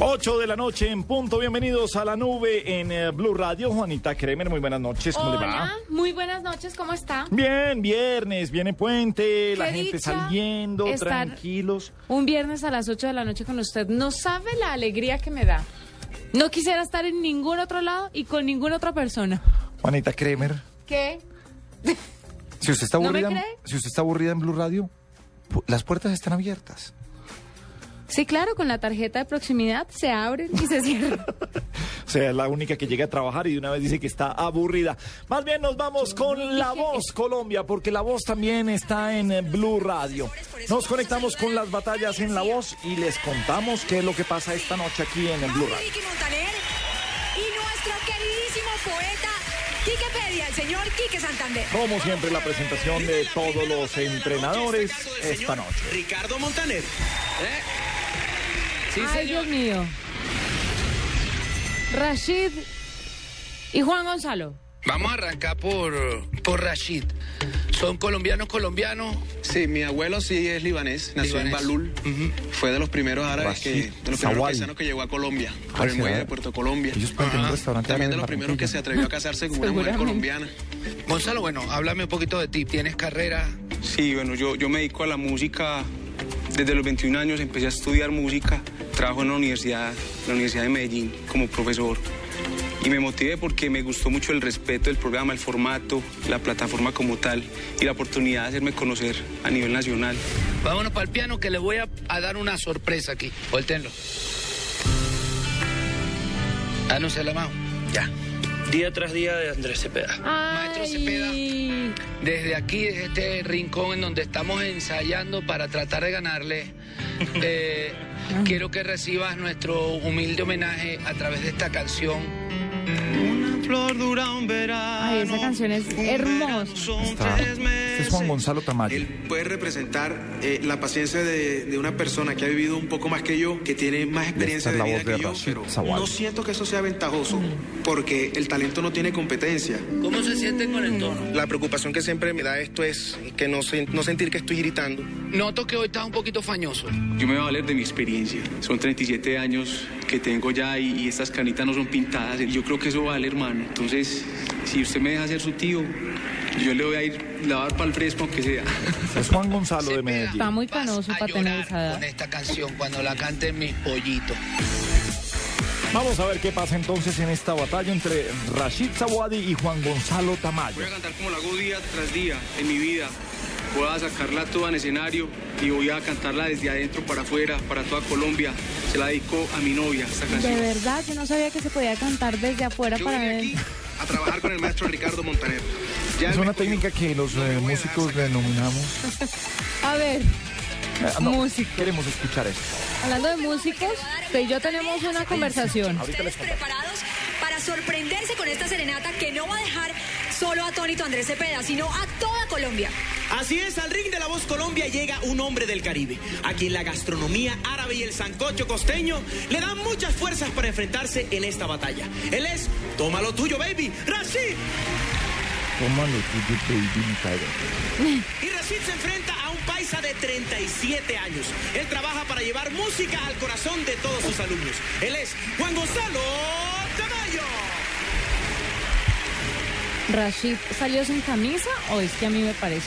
8 de la noche en punto. Bienvenidos a la nube en eh, Blue Radio. Juanita Kremer, muy buenas noches. ¿Cómo le va? Hola, muy buenas noches, ¿cómo está? Bien, viernes, viene puente, la Qué gente dicha saliendo, estar tranquilos. Un viernes a las 8 de la noche con usted. No sabe la alegría que me da. No quisiera estar en ningún otro lado y con ninguna otra persona. Juanita Kremer, ¿Qué? si usted está ¿No me aburrida, cree? si usted está aburrida en Blue Radio, pu- las puertas están abiertas. Sí, claro, con la tarjeta de proximidad se abren y se cierran. O sea, es la única que llega a trabajar y de una vez dice que está aburrida. Más bien nos vamos con La Voz Colombia, porque La Voz también está en eh, Blue Radio. Nos conectamos con las batallas en La Voz y les contamos qué es lo que pasa esta noche aquí en el Blue Radio. Vicky Montaner y nuestro queridísimo poeta el señor Quique Santander. Como siempre, la presentación de todos los entrenadores esta noche. Ricardo Montaner. ¿Eh? Sí, Ay, señor. Dios mío. Rashid y Juan Gonzalo. Vamos a arrancar por, por Rashid. ¿Son colombianos colombianos? Sí, mi abuelo sí es libanés, nació en. Balul. Fue de los primeros árabes que, de los primeros paisanos que llegó a Colombia, por Ah, el sí, muelle de. Puerto Colombia. También de los primeros que se atrevió a casarse con una mujer colombiana. Gonzalo, bueno, háblame un poquito de ti. ¿Tienes carrera? Sí, bueno, yo, yo me dedico a la música desde los 21 años, empecé a estudiar música, trabajo en la universidad, la Universidad de Medellín como profesor. Y me motivé porque me gustó mucho el respeto del programa, el formato, la plataforma como tal y la oportunidad de hacerme conocer a nivel nacional. Vámonos para el piano que le voy a, dar una sorpresa aquí. Voltenlo. Ah, no se la mano. Ya. Día tras día de Andrés Cepeda. Maestro Cepeda. Desde aquí, desde este rincón en donde estamos ensayando para tratar de ganarle, eh, quiero que recibas nuestro humilde homenaje a través de esta canción. Una flor dura un verano. Ay, esa canción es hermosa. Son Está- tres Este meses. es Juan Gonzalo Tamayo. Él puede representar eh, la paciencia de, de una persona que ha vivido un poco más que yo, que tiene más experiencia de la vida voz que de yo, Rashid pero Zawadi. no siento que eso sea ventajoso, porque el talento no tiene competencia. ¿Cómo se sienten con el tono? La preocupación que siempre me da esto es que no, se- no sentir que estoy gritando. Noto que hoy estás un poquito fañoso. Yo me voy a valer de mi experiencia. Son 37 años que tengo ya y, y estas canitas no son pintadas. Yo creo que eso vale, hermano. Entonces, si usted me deja ser su tío, yo le voy a ir a dar para el fresco aunque sea. Es Juan Gonzalo de Medellín. Está muy a para tener esa edad. con esta canción cuando la canten mis pollitos. Vamos a ver qué pasa entonces en esta batalla entre Rashid Zawadi y Juan Gonzalo Tamayo. Voy a cantar como lo hago día tras día en mi vida. Voy a sacarla toda en escenario y voy a cantarla desde adentro para afuera, para toda Colombia. Se la dedico a mi novia, esta De canción. verdad, yo no sabía que se podía cantar desde afuera Yo para vine aquí a trabajar con el maestro Ricardo Montaner. Ya Es una técnica que los No eh, músicos denominamos. A ver, Eh, no, Músico. Queremos escuchar esto. hablando de músicos, usted y yo tenemos una conversación. Ustedes preparados para sorprenderse con esta serenata que no va a dejar solo atónito a Andrés Cepeda, sino a toda Colombia. Así es, al ring de la voz Colombia llega un hombre del Caribe, a quien la gastronomía árabe y el sancocho costeño le dan muchas fuerzas para enfrentarse en esta batalla. Él es, toma lo tuyo, baby, Rashid. Tómalo tuyo, baby. Y Rashid se enfrenta a un paisa de 37 años. Él trabaja para llevar música al corazón de todos sus alumnos. Él es Juan Gonzalo ¿Rashid salió sin camisa o es que a mí me parece?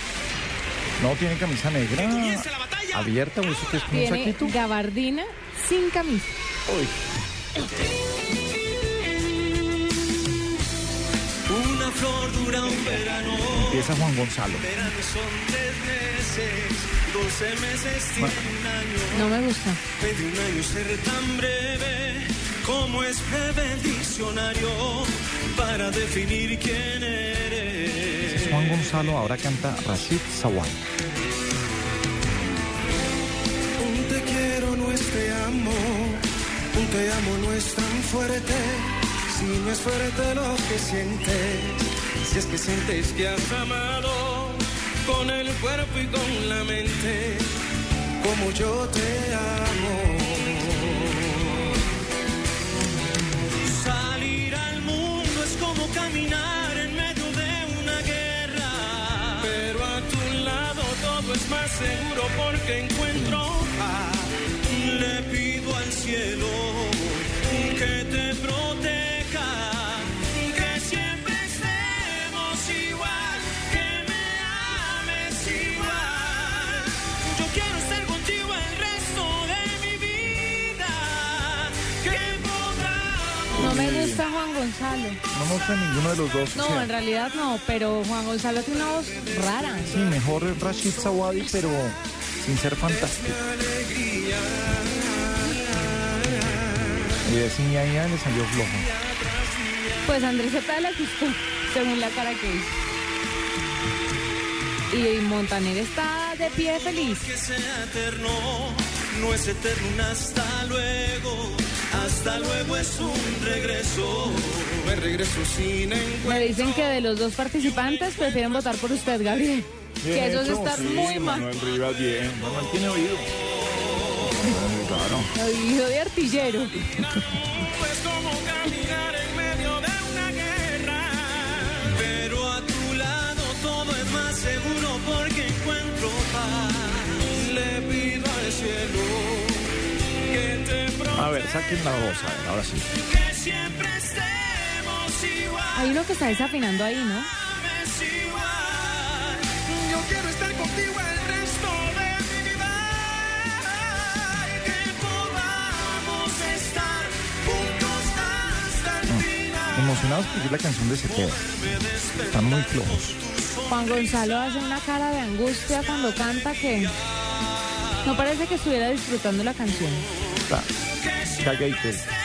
No tiene camisa negra comience la batalla. abierta o eso que es como un Tiene saquito. gabardina sin camisa. Uy. amor dura un verano. Empieza Juan Gonzalo. Verano son tres meses, doce meses tiene un año. No me gusta. Puede un año ser tan breve como es breve el diccionario para definir quién eres. Es Juan Gonzalo, ahora canta Rashid Sawai. Un te quiero no es te amo, un te amo no es tan fuerte, si no es fuerte lo que sientes, si es que sientes que has amado con el cuerpo y con la mente, como yo te amo. Mundo gusta Juan Gonzalo. No me gusta ninguno de los dos. o No, sea, en realidad no, pero Juan Gonzalo tiene una voz rara. Sí, mejor Rashid Sawadi, pero sin ser fantástico. Y de le salió flojo. Pues Andrés Cepeda le gustó, según la cara que hizo. Y Montaner está de pie feliz. que sea eterno, no es eterno hasta luego, hasta luego es un regreso, me regreso sin encuentro. Me dicen que de los dos participantes prefieren votar por usted, Gabriel. Bien que esos hecho, están sí, muy mal. Manuel Rivas, bien. Manuel tiene oído. Claro. Oído de artillero. A ver, saquen la voz, a ver, ahora sí. que siempre estemos igual. Hay uno que está desafinando ahí, ¿no? Yo quiero estar contigo el resto de mi vida. Y que podamos estar juntos hasta el final. Emocionados porque la canción de Cepeda. Están muy flojos. Juan Gonzalo hace una cara de angustia cuando canta que no parece que estuviera disfrutando la canción. Sky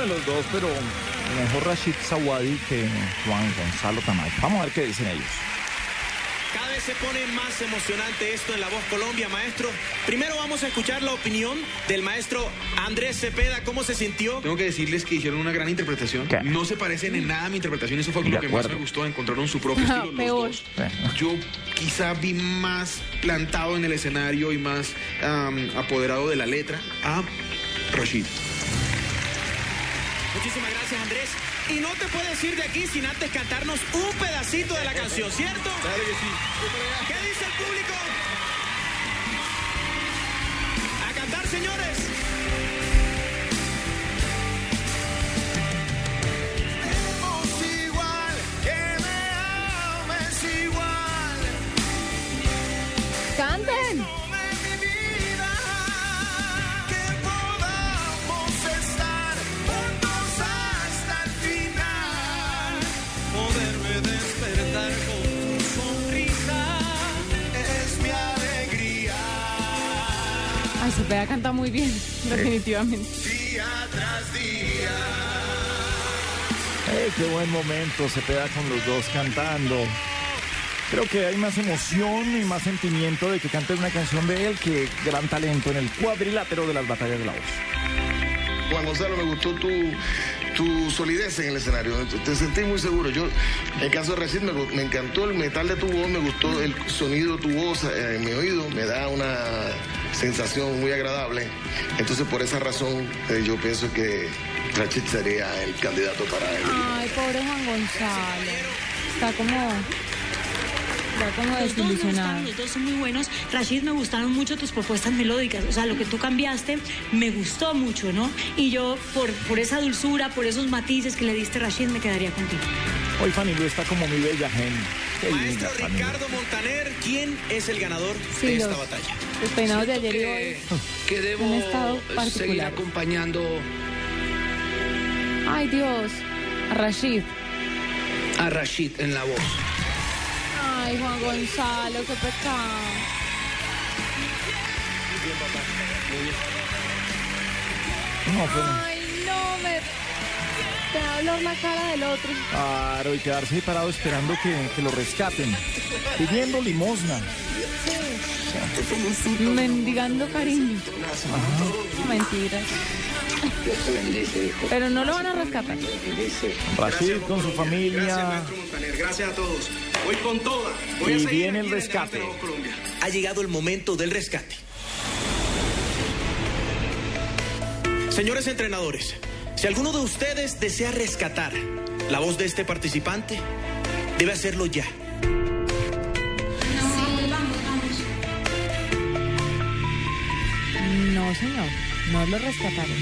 de los dos, pero mejor Rashid Sawadi que Juan Gonzalo Tamayo. Vamos a ver qué dicen ellos. Cada vez se pone más emocionante esto en La Voz Colombia, maestro. Primero vamos a escuchar la opinión del maestro Andrés Cepeda. ¿Cómo se sintió? Tengo que decirles que hicieron una gran interpretación. ¿Qué? No se parecen en nada a mi interpretación. Eso fue lo que más me gustó. Encontraron su propio estilo los Peor. dos. Bueno. Yo quizá vi más plantado en el escenario y más am, apoderado de la letra a Rashid. Y no te puedes ir de aquí sin antes cantarnos un pedacito de la canción, ¿cierto? Claro que sí. ¿Qué dice el público? A cantar, señores. Cepeda canta muy bien, definitivamente. Día tras día. Eh, qué buen momento, se pega con los dos cantando. Creo que hay más emoción y más sentimiento de que cante una canción de él que gran talento en el cuadrilátero de las batallas de la voz. Juan Gonzalo, me gustó tu, tu solidez en el escenario. Te sentí muy seguro. Yo, en el caso de Rashid, me, me encantó el metal de tu voz, me gustó el sonido de tu voz eh, en mi oído, me da una sensación muy agradable. Entonces, por esa razón, eh, yo pienso que Rachid sería el candidato para él. Ay, pobre Juan Gonzalo. Está como. Está como Los dos me desilusionado. gustaron, los dos son muy buenos. Rashid, me gustaron mucho tus propuestas melódicas. O sea, lo que tú cambiaste me gustó mucho, ¿no? Y yo, por, por esa dulzura, por esos matices que le diste, Rashid, me quedaría contigo. Hoy Fanny Lu está como mi bella gen. Qué linda, Maestro Lu. Ricardo Montaner, ¿quién es el ganador Sí, de esta los- batalla? Los peinados de ayer y hoy. Que debo seguir particular. acompañando Ay, Dios. A Rashid. a Rashid en la voz. Ay, Juan Gonzalo, qué pecado. No, pues, Ay, no, me. Te va a hablar la cara del otro. Claro, y quedarse ahí parado esperando que, que lo rescaten. Pidiendo limosna. Mendigando cariño. Mentiras. Pero no lo van a rescatar. Rashid con su familia. Gracias a todos. Voy con toda. Voy a Y seguir viene el rescate. Ha llegado el momento del rescate. Señores entrenadores, si alguno de ustedes desea rescatar la voz de este participante, debe hacerlo ya. No, señor. No lo rescataron.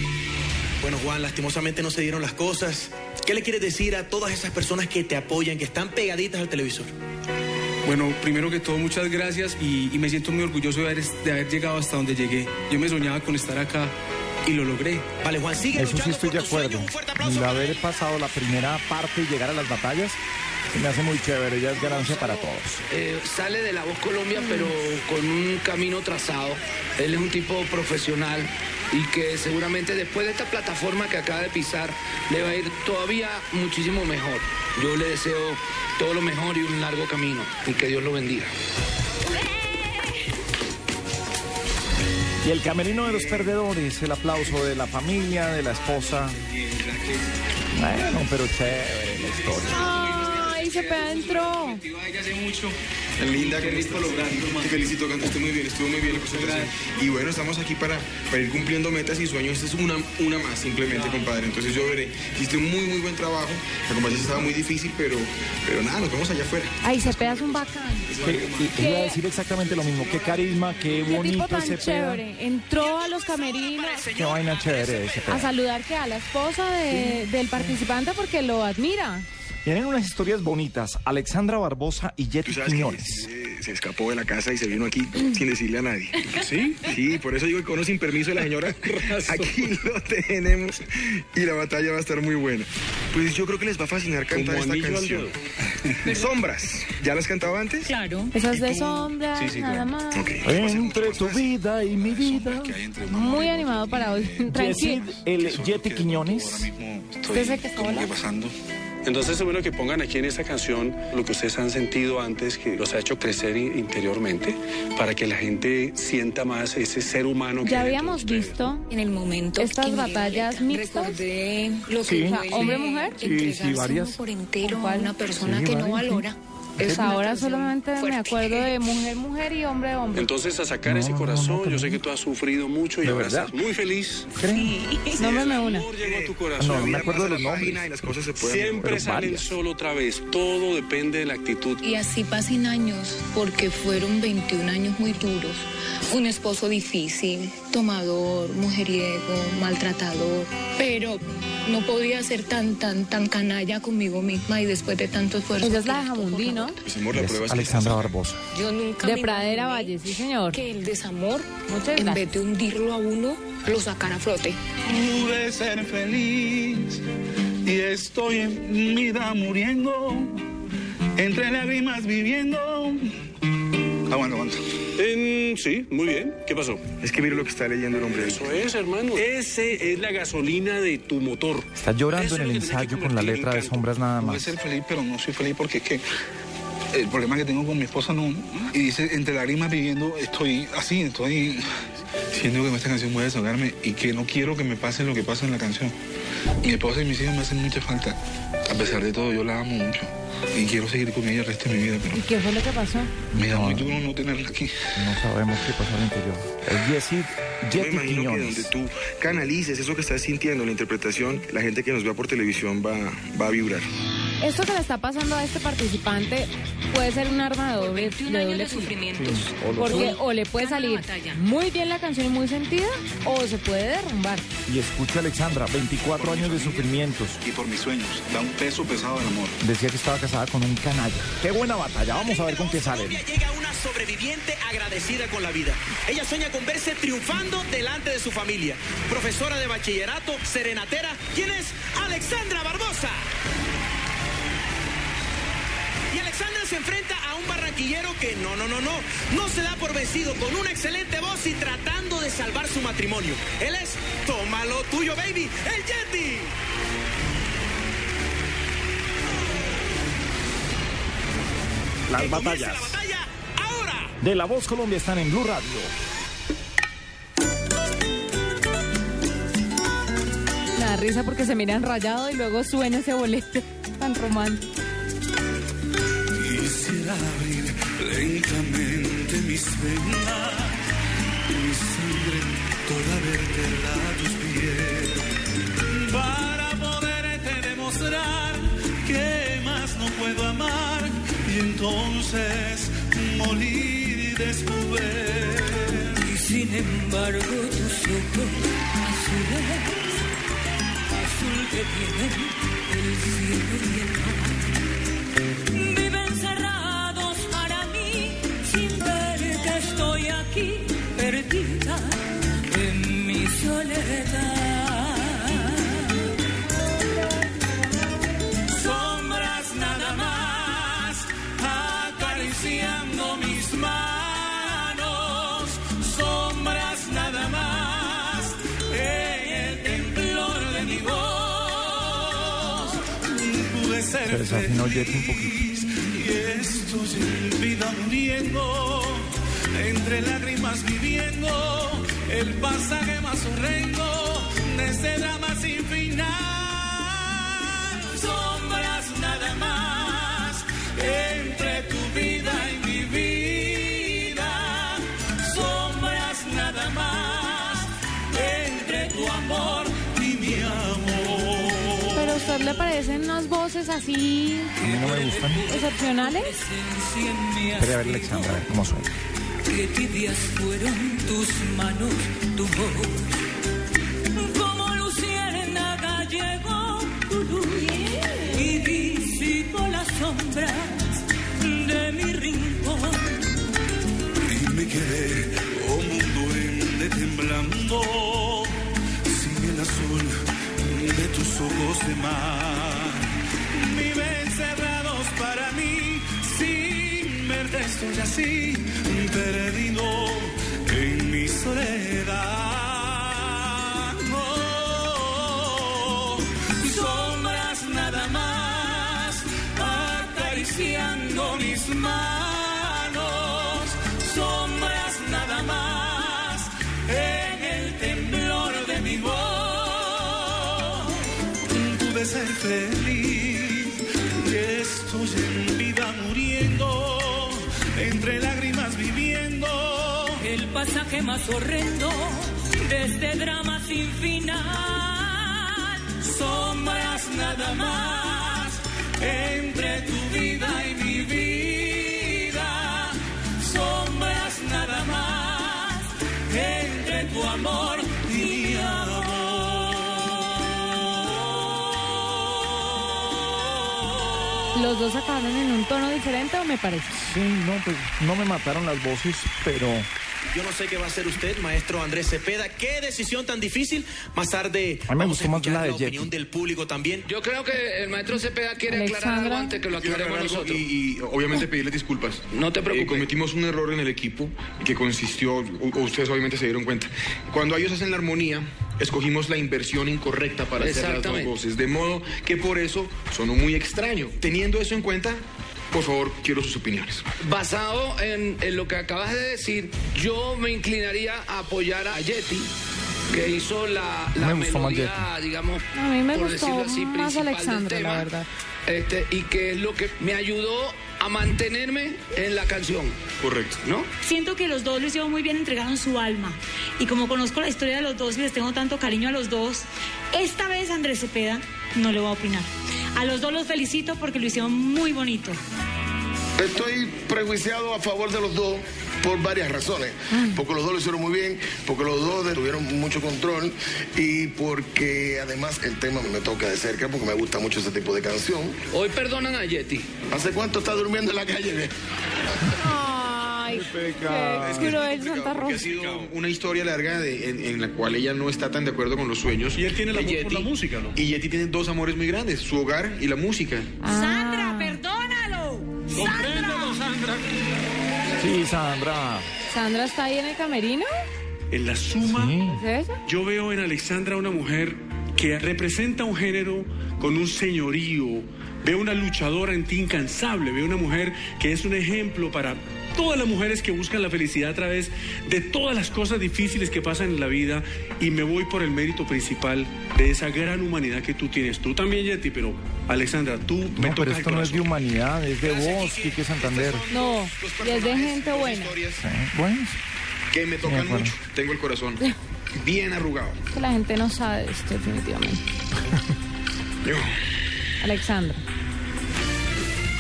Bueno, Juan, lastimosamente no se dieron las cosas. ¿Qué le quieres decir a todas esas personas que te apoyan, que están pegaditas al televisor? Bueno, primero que todo, muchas gracias y, y me siento muy orgulloso de haber, de haber llegado hasta donde llegué. Yo me soñaba con estar acá y lo logré. Vale, Juan, sigue Eso sí estoy por de sueño. acuerdo. Un fuerte aplauso El para haber pasado la primera parte y llegar a las batallas se me hace muy chévere. Ya es ganancia para todos. Eh, sale de la voz Colombia, pero con un camino trazado. Él es un tipo profesional y que seguramente después de esta plataforma que acaba de pisar, le va a ir todavía muchísimo mejor. Yo le deseo todo lo mejor y un largo camino y que Dios lo bendiga. Y el camerino de los perdedores, el aplauso de la familia, de la esposa. Bueno, pero chévere la historia. Pega entró. Hace mucho. Linda que está logrando. Te felicito, cantaste muy bien, estuvo muy bien la presentación. Y bueno, estamos aquí para, para ir cumpliendo metas y sueños. Esta es una, una más, simplemente, compadre. Entonces yo veré. Hiciste un muy, muy buen trabajo. La competencia estaba muy difícil, pero, pero nada, nos vemos allá afuera. Ay, se pega es un bacán. Que- Iba a decir exactamente lo mismo. Qué carisma, qué Qué bonito tan ese pedo. chévere. Entró a los camerinos Qué vaina chévere a saludar que a la esposa de- del participante porque lo admira. Tienen unas historias bonitas. Alexandra Barbosa y que Quiñones. se, se escapó de la casa y se vino aquí sin decirle a nadie. ¿Sí? Sí, por eso digo que cono sin permiso de la señora. Aquí lo tenemos y la batalla va a estar muy buena. Pues yo creo que les va a fascinar cantar esta canción. Sombras. ¿Ya las cantaba antes? Claro. Esas de sombra, Sí, sí, nada claro. más. Ok. Entre tu vida y mi vida. Muy animado para hoy. Tranquilo. el Yeti Quiñones. ¿Usted que está volando? pasando. Entonces es bueno que pongan aquí en esta canción lo que ustedes han sentido antes, que los ha hecho crecer i- interiormente, para que la gente sienta más ese ser humano que Ya habíamos visto En el momento Estas batallas mixtas. recordé lo Sí. que duele hombre-mujer. Sí, sí, varias. por entero a una persona Sí, que no varias, sí. valora. Pues Es una ahora solamente me acuerdo de mujer, mujer y hombre, hombre. Entonces a sacar ese corazón, yo sé que tú has sufrido mucho y ¿De ahora estás muy feliz. ¿Creen? Nómbrame una. amor llegó a tu corazón. No, no me acuerdo de los nombres. Y las cosas se pueden Siempre salen solo otra vez. Todo depende de la actitud. Y así pasen años, porque fueron 21 años muy duros. Un esposo difícil, tomador, mujeriego, maltratador. Pero no podía ser tan, tan, tan canalla conmigo misma y después de tanto esfuerzo. Esa es la de Jamundí, ¿no? Pues amor, la Es prueba es que Alexandra Barbosa. Yo nunca De me Pradera Valle, sí, señor. que el desamor, Muchas en gracias. vez de hundirlo a uno, lo sacara a flote. Pude ser feliz y estoy en vida muriendo, entre lágrimas viviendo. Aguanta, aguanta. En- sí, muy bien. ¿Qué pasó? Es que mire lo que está leyendo el hombre. Eso es, hermano. Ese es la gasolina de tu motor. Está llorando Eso en el ensayo con la letra de sombras nada más. ser feliz, pero no soy feliz porque es que el problema que tengo con mi esposa no. Y dice, entre lágrimas viviendo, estoy así, estoy siento que esta canción puede desahogarme y que no quiero que me pase lo que pasa en la canción. Mi esposa y mis hijos me hacen mucha falta. A pesar de todo, yo la amo mucho. Y quiero seguir con ella el resto de mi vida, pero ¿Y qué fue lo que pasó? me da muy duro no tenerla aquí. No sabemos qué pasó al interior. Es Yesid, Yo me imagino que donde tú canalices eso que estás sintiendo, la interpretación, la gente que nos vea por televisión va, va a vibrar. Esto que le está pasando a este participante puede ser un arma de doble, de doble filo. Porque o le puede salir muy bien la canción y muy sentida, o se puede derrumbar. Y escucha Alexandra, 24 años de sufrimientos. Y por mis sueños, da un peso pesado el amor. Decía que estaba casada con un canalla. Qué buena batalla, vamos a ver con qué sale. Llega una sobreviviente agradecida con la vida. Ella sueña con verse triunfando delante de su familia. Profesora de bachillerato, serenatera, ¿quién es? Alexandra Barbosa. Se enfrenta a un barranquillero que no, no, no, no, no se da por vencido con una excelente voz y tratando de salvar su matrimonio. Él es Tómalo tuyo, baby, el Yeti. Las batallas de La Voz Colombia están en Blue Radio. Da risa porque se miran rayado y luego suena ese boleto tan romántico. Abrir lentamente mis venas, mi sangre toda verterla a tus pies, para poderte demostrar que más no puedo amar y entonces morir después. Y sin embargo tus ojos azules, azul que tienen el cielo y el mar. Estoy aquí, perdida en mi soledad. Sombras nada más, acariciando mis manos. Sombras nada más, en el temblor de mi voz. Pude ser poquito. y estoy en vida muriendo, entre lágrimas viviendo el pasaje más horrendo de este drama sin final. Sombras nada más entre tu vida y mi vida. Sombras nada más entre tu amor y mi amor. Pero a usted le parecen unas voces así A mí no me gustan. excepcionales. Espera a ver Alexandra, a ver cómo suena. Qué tibias fueron tus manos, tu voz. Como luciérnaga llegó tu luz y disipó las sombras de mi rincón. Y me quedé como un duende temblando sin el azul de tus ojos de mar. Viven cerrados para mí, así, perdido en mi soledad. Oh, sombras nada más, acariciando mis manos, sombras nada más, en el temblor de mi voz. Pude ser feliz, Más horrendo de este drama sin final. Sombras nada más entre tu vida y mi vida. Sombras nada más entre tu amor y mi ¿Los dos acabaron en un tono diferente o me parece? Sí, no, pues no me mataron las voces, pero Yo no sé qué va a hacer usted, maestro Andrés Cepeda. Qué decisión tan difícil. Más tarde a vamos escuchar la de opinión Yeti. del público también. Yo creo que el maestro Cepeda quiere aclarar algo antes que lo aclaremos nosotros. Y, y obviamente pedirles disculpas. No te preocupes. Eh, cometimos un error en el equipo que consistió, u- ustedes obviamente se dieron cuenta. Cuando ellos hacen la armonía, escogimos la inversión incorrecta para hacer las dos voces. De modo que por eso sonó muy extraño. Teniendo eso en cuenta, por favor, quiero sus opiniones. Basado en, en lo que acabas de decir, yo me inclinaría a apoyar a Yeti que hizo la, la Me melodía, digamos, A mí me por gustó decirlo así, más principal del Alexandra, la verdad. Este, y que es lo que me ayudó a mantenerme en la canción. Correcto. ¿No? Siento que los dos lo hicieron muy bien, entregaron su alma. Y como conozco la historia de los dos y les tengo tanto cariño a los dos, esta vez Andrés Cepeda no le voy a opinar. A los dos los felicito porque lo hicieron muy bonito. Estoy prejuiciado a favor de los dos por varias razones. Porque los dos lo hicieron muy bien, porque los dos tuvieron mucho control y porque además el tema me toca de cerca porque me gusta mucho ese tipo de canción. Hoy perdonan a Yeti. ¿Hace cuánto está durmiendo en la calle? Ay, qué cruel Santa Porque ha Rosa. sido una historia larga de- en, en la cual ella no está tan de acuerdo con los sueños. Y él tiene el amor por la música, ¿no? Y Yeti tiene dos amores muy grandes, su hogar y la música. Ah. Sandra. Compréndelo, Sandra. Sí, Sandra. ¿Sandra está ahí en el camerino? En la suma, ¿Es ella? yo veo en Alexandra una mujer que representa un género con un señorío. Veo una luchadora en ti incansable. Veo una mujer que es un ejemplo para todas las mujeres que buscan la felicidad a través de todas las cosas difíciles que pasan en la vida. Y me voy por el mérito principal de esa gran humanidad que tú tienes. Tú también, Yeti, pero Alexandra, tú me No, pero esto no es de humanidad, es de voz, Quique Santander. No, y es de gente buena. Sí, Bueno, Que me tocan mucho. Tengo el corazón bien arrugado. Que la gente no sabe esto definitivamente. Yo. Alexandra.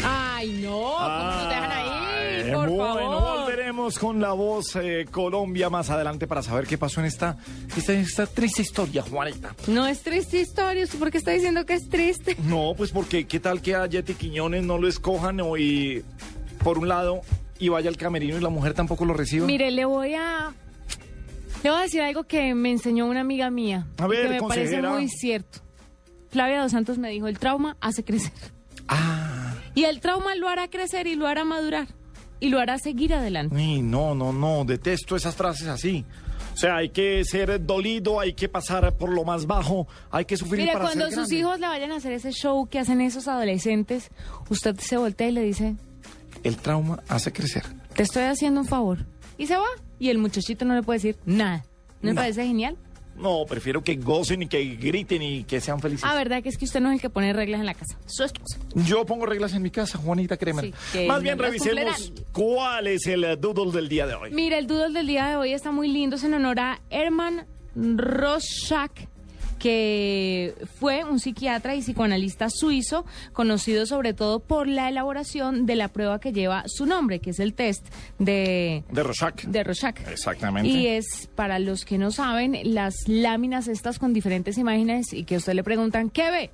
Ay, no, ¿cómo nos dejan ahí? Ay, Por bueno, favor. volveremos con la voz eh, Colombia más adelante para saber qué pasó en esta, esta, esta triste historia, Juanita. No es triste historia, ¿usted por qué está diciendo que es triste? No, pues porque qué tal que a Yeti Quiñones no lo escojan o y por un lado y vaya al camerino y la mujer tampoco lo reciba. Mire, le voy a... Le voy a decir algo que me enseñó una amiga mía. A ver, que me parece muy cierto. Flavia Dos Santos me dijo, el trauma hace crecer. Ah, Y el trauma lo hará crecer y lo hará madurar. Y lo hará seguir adelante. no, no, no, detesto esas frases así. O sea, hay que ser dolido, hay que pasar por lo más bajo, hay que sufrir Mire, para cuando ser sus grande. hijos le vayan a hacer ese show que hacen esos adolescentes, usted se voltea y le dice, El trauma hace crecer. te estoy haciendo un favor. Y se va. Y el muchachito no le puede decir nada. ¿No le No. parece genial? No, prefiero que gocen y que griten y que sean felices. Ah, verdad que es que usted no es el que pone reglas en la casa. Su esposa. Yo pongo reglas en mi casa, Juanita Kremer. Sí, Más bien revisemos cuál es el eh, doodle del día de hoy. Mira, el doodle del día de hoy está muy lindo. Es en honor a Herman Rorschach, que fue un psiquiatra y psicoanalista suizo, conocido sobre todo por la elaboración de la prueba que lleva su nombre, que es el test de, De Rorschach. de Rorschach. Exactamente. Y es, para los que no saben, las láminas estas con diferentes imágenes y que a usted le preguntan, ¿qué ve?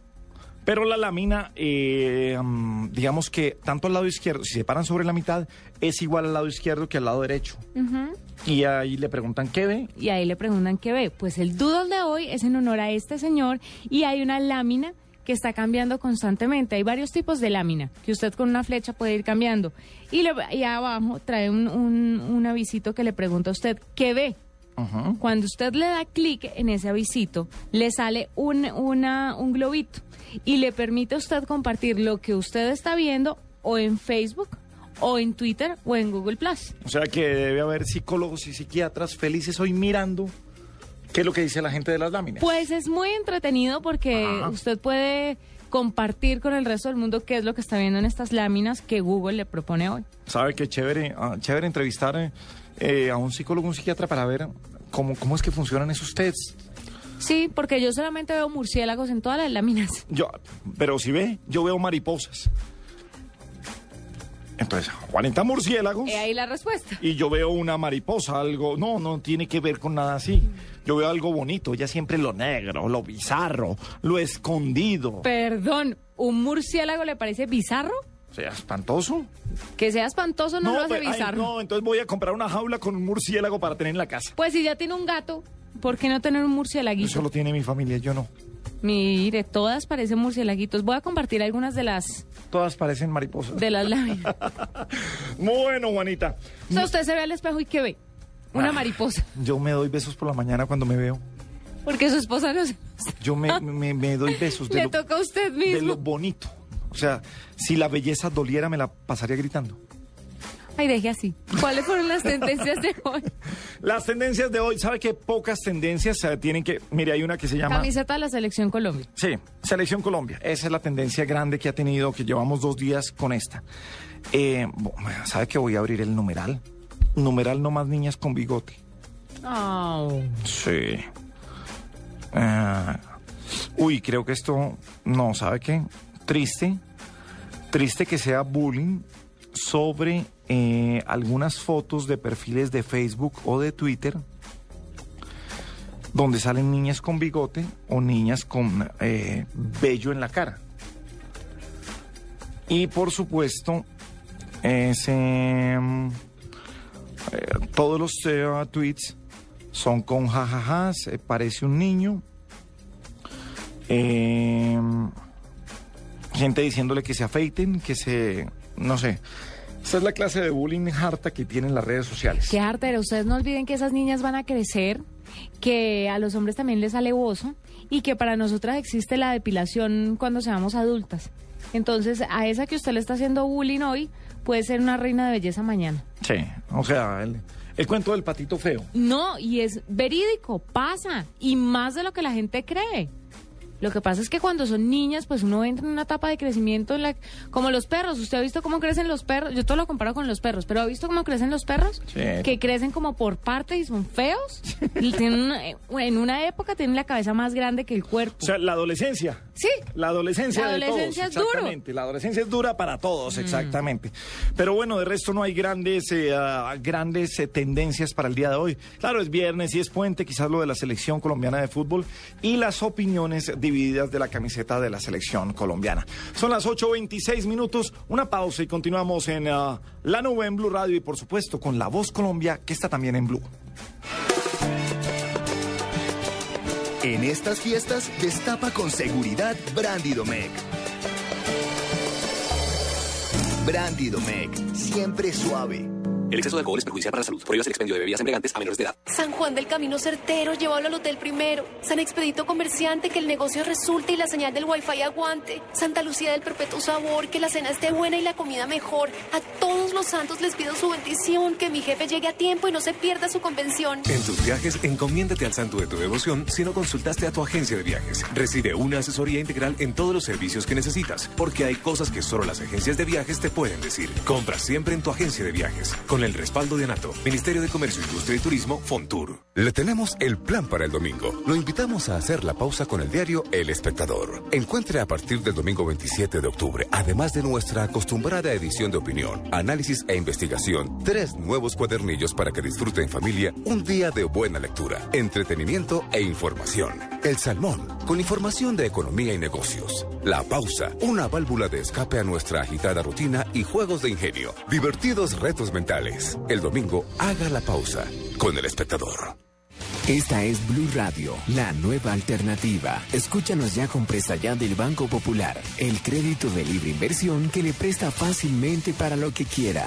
Pero la lámina, eh, mm, digamos que tanto al lado izquierdo, si se paran sobre la mitad, es igual al lado izquierdo que al lado derecho. Y ahí le preguntan qué ve. Y ahí le preguntan qué ve. Pues el doodle de hoy es en honor a este señor y hay una lámina que está cambiando constantemente. Hay varios tipos de lámina que usted con una flecha puede ir cambiando. Y, le- y abajo trae un, un, un avisito que le pregunta a usted qué ve. Cuando usted le da clic en ese avisito, le sale un, una, un globito y le permite a usted compartir lo que usted está viendo o en Facebook o en Twitter o en Google Plus. O sea que debe haber psicólogos y psiquiatras felices hoy mirando qué es lo que dice la gente de las láminas. Pues es muy entretenido porque Ajá. usted puede compartir con el resto del mundo qué es lo que está viendo en estas láminas que Google le propone hoy. Sabe que chévere, ah, chévere entrevistar eh, eh, a un psicólogo, un psiquiatra para ver cómo, cómo es que funcionan esos tests. Sí, porque yo solamente veo murciélagos en todas las láminas. Yo, pero si ve, yo veo mariposas. Entonces, Juanita murciélagos. He ahí la respuesta. Y yo veo una mariposa, algo, no, no tiene que ver con nada así. Yo veo algo bonito, ya siempre lo negro, lo bizarro, lo escondido. Perdón, ¿un murciélago le parece bizarro? Sea, espantoso. Que sea espantoso no, lo hace pero- ay, bizarro. no, entonces voy a comprar una jaula con un murciélago para tener en la casa. Pues si ya tiene un gato, ¿por qué no tener un murciélaguito? Eso lo tiene mi familia, yo no. Mire, todas parecen murciélaguitos. Voy a compartir algunas de las Todas parecen mariposas. de las láminas. Bueno, Juanita, o sea, usted se ve al espejo y ¿qué ve? Una Ah. mariposa. yo me doy besos por la mañana cuando me veo. Porque su esposa no se... Yo me, me, me doy besos de Le lo, toca a usted de lo mismo. bonito. O sea, si la belleza doliera, me la pasaría gritando. Ay, deje así. ¿Cuáles fueron las tendencias de hoy? Las tendencias de hoy, ¿sabe qué pocas tendencias eh, tienen que... Mire, hay una que se llama... Camiseta de la Selección Colombia. Sí, Selección Colombia. Esa es la tendencia grande que ha tenido, que llevamos dos días con esta. Eh, ¿Sabe que voy a abrir el numeral? Numeral no más niñas con bigote. Oh. Sí. Ah, uy, creo que esto, no, ¿sabe qué? Triste, triste que sea bullying sobre eh, algunas fotos de perfiles de Facebook o de Twitter donde salen niñas con bigote o niñas con eh, vello en la cara. Y por supuesto, ese, mm, eh, todos los eh, tweets son con jajajas, parece un niño. Eh, gente diciéndole que se afeiten, que se... no sé. Esa es la clase de bullying harta que tienen las redes sociales. Qué hartera. Ustedes no olviden que esas niñas van a crecer, que a los hombres también les sale bozo y que para nosotras existe la depilación cuando seamos adultas. Entonces, a esa que usted le está haciendo bullying hoy, puede ser una reina de belleza mañana. Sí, o sea, el, el cuento del patito feo. No, y es verídico, pasa, y más de lo que la gente cree. Lo que pasa es que cuando son niñas, pues uno entra en una etapa de crecimiento en la, como los perros. ¿Usted ha visto cómo crecen los perros? Yo todo lo comparo con los perros, pero ¿ha visto cómo crecen los perros? Sí. Que crecen como por partes y son feos. Y tienen una- en una época tienen la cabeza más grande que el cuerpo. O sea, la adolescencia. Sí. La adolescencia La de adolescencia todos. es duro. exactamente. La adolescencia es dura para todos, exactamente. Pero bueno, de resto no hay grandes, eh, ah, grandes eh, tendencias para el día de hoy. Claro, es viernes y es puente, quizás lo de la selección colombiana de fútbol y las opiniones de la camiseta de la selección colombiana. Son las 8.26 minutos, una pausa y continuamos en ah, La Nube en Blue Radio y por supuesto con La Voz Colombia, que está también en Blue. En estas fiestas, destapa con seguridad. Brandy Domecq, siempre suave. El exceso de alcohol es perjudicial para la salud. Prohíbas el expendio de bebidas embriagantes a menores de edad. San Juan del Camino Certero, llévalo al hotel primero. San Expedito Comerciante, que el negocio resulte y la señal del wifi aguante. Santa Lucía del Perpetuo Sabor, que la cena esté buena y la comida mejor. A todos los santos les pido su bendición, que mi jefe llegue a tiempo y no se pierda su convención. En tus viajes, encomiéndate al santo de tu devoción si no consultaste a tu agencia de viajes. Recibe una asesoría integral en todos los servicios que necesitas, porque hay cosas que solo las agencias de viajes te pueden decir. Compra siempre en tu agencia de viajes, con el respaldo de ANATO, Ministerio de Comercio, Industria y Turismo, Fontur. Le tenemos el plan para el domingo. Lo invitamos a hacer la pausa con el diario El Espectador. Encuentre a partir del domingo 27 de octubre, además de nuestra acostumbrada edición de opinión, análisis e investigación, tres nuevos cuadernillos para que disfrute en familia un día de buena lectura, entretenimiento e información. El Salmón, con información de economía y negocios. La Pausa, una válvula de escape a nuestra agitada rutina y juegos de ingenio. Divertidos retos mentales. El domingo, haga la pausa con El Espectador. Esta es Blue Radio, la nueva alternativa. Escúchanos ya con presta ya del Banco Popular, el crédito de libre inversión que le presta fácilmente para lo que quiera.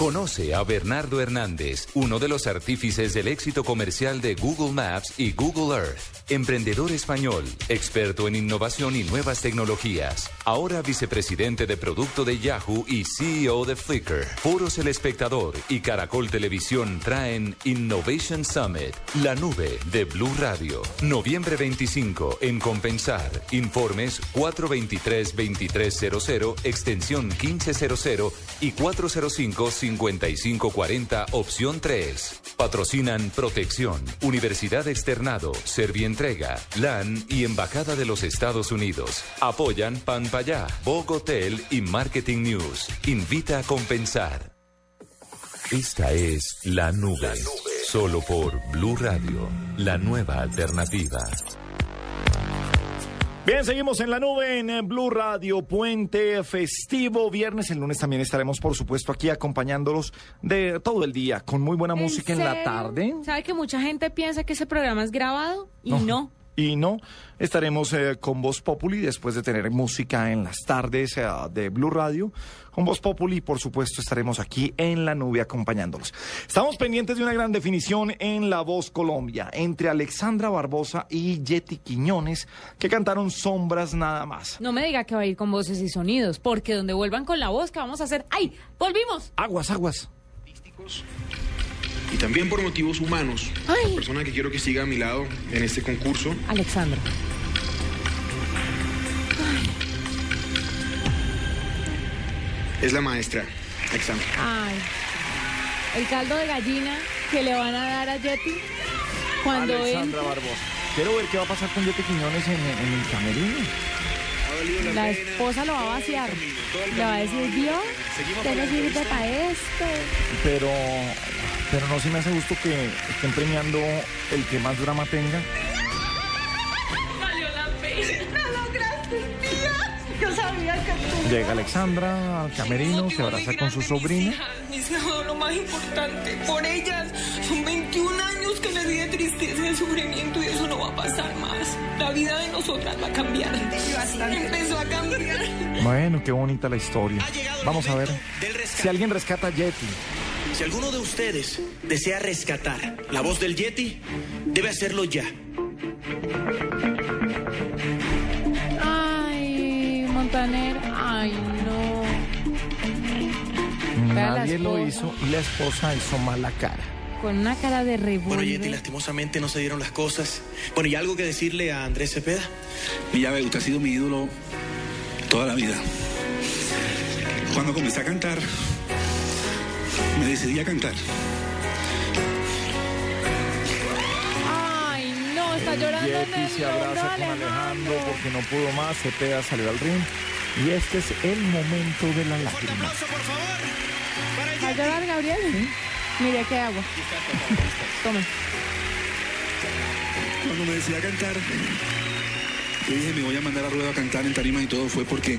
Conoce a Bernardo Hernández, uno de los artífices del éxito comercial de Google Maps y Google Earth. Emprendedor español, experto en innovación y nuevas tecnologías. Ahora vicepresidente de producto de Yahoo y CEO de Flickr. Foros El Espectador y Caracol Televisión traen Innovation Summit, la nube de Blue Radio. Noviembre 25 en Compensar. Informes 423-2300, extensión 1500 y 405-5540, opción 3. Patrocinan Protección, Universidad Externado, Servientrega, LAN y Embajada de los Estados Unidos. Apoyan Panpayá, Bogotel y Marketing News. Invita a compensar. Esta es La Nube. Solo por Blue Radio, la nueva alternativa. Bien, seguimos en la nube en Blue Radio, puente festivo, viernes, el lunes también estaremos por supuesto aquí acompañándolos de todo el día con muy buena ¿En música en la tarde. ¿Sabe que mucha gente piensa que ese programa es grabado? Y no. Y no, estaremos eh, con Voz Populi después de tener música en las tardes eh, de Blue Radio. Con Voz Populi, por supuesto, estaremos aquí en la nube acompañándolos. Estamos pendientes de una gran definición en La Voz Colombia entre Alexandra Barbosa y Yeti Quiñones, que cantaron Sombras nada más. No me diga que va a ir con voces y sonidos, porque donde vuelvan con la voz, ¿qué vamos a hacer? ¡Ay! ¡Volvimos! Aguas, aguas. Y también por motivos humanos. La persona que quiero que siga a mi lado en este concurso Alexandra. es la maestra Alexandra. Ay. El caldo de gallina que le van a dar a Yeti cuando Alexandra. Barbosa. Quiero ver qué va a pasar con Yeti Quiñones en, en el camerino. La esposa lo va a vaciar. Le va a decir, Dios, usted no sirve para esto. Pero, pero no se me hace gusto que estén premiando el que más drama tenga. Valió la pena. Lo lograste, tía. Yo sabía que tú. Llega Alexandra al camerino, se abraza con su sobrina. Es lo, lo más importante. Por ellas son 21 años que le di de tristeza y de sufrimiento y eso no va a pasar más. La vida de nosotras va a cambiar. Empezó a cambiar. Bueno, qué bonita la historia. Vamos a ver si alguien rescata a Yeti. Si alguno de ustedes desea rescatar la voz del Yeti, debe hacerlo ya. Ay, Montaner. Ay, no. Nadie lo hizo y la esposa hizo mala cara. Con una cara de Bueno, revólver. Yeti, lastimosamente no se dieron las cosas. Bueno, ¿y algo que decirle a Andrés Cepeda? Mi llave, usted ha sido mi ídolo toda la vida. Cuando comencé a cantar, me decidí a cantar. Ay, no, está llorando. Yeti se abraza con Alejandro. Alejandro porque no pudo más, Cepeda salió al ring. Y este es el momento de la lágrima. ¿Va a llorar, Gabriel? Mire, qué agua. Tome. Cuando me decidí a cantar, yo dije, me voy a mandar a rueda a cantar en tarimas y todo, fue porque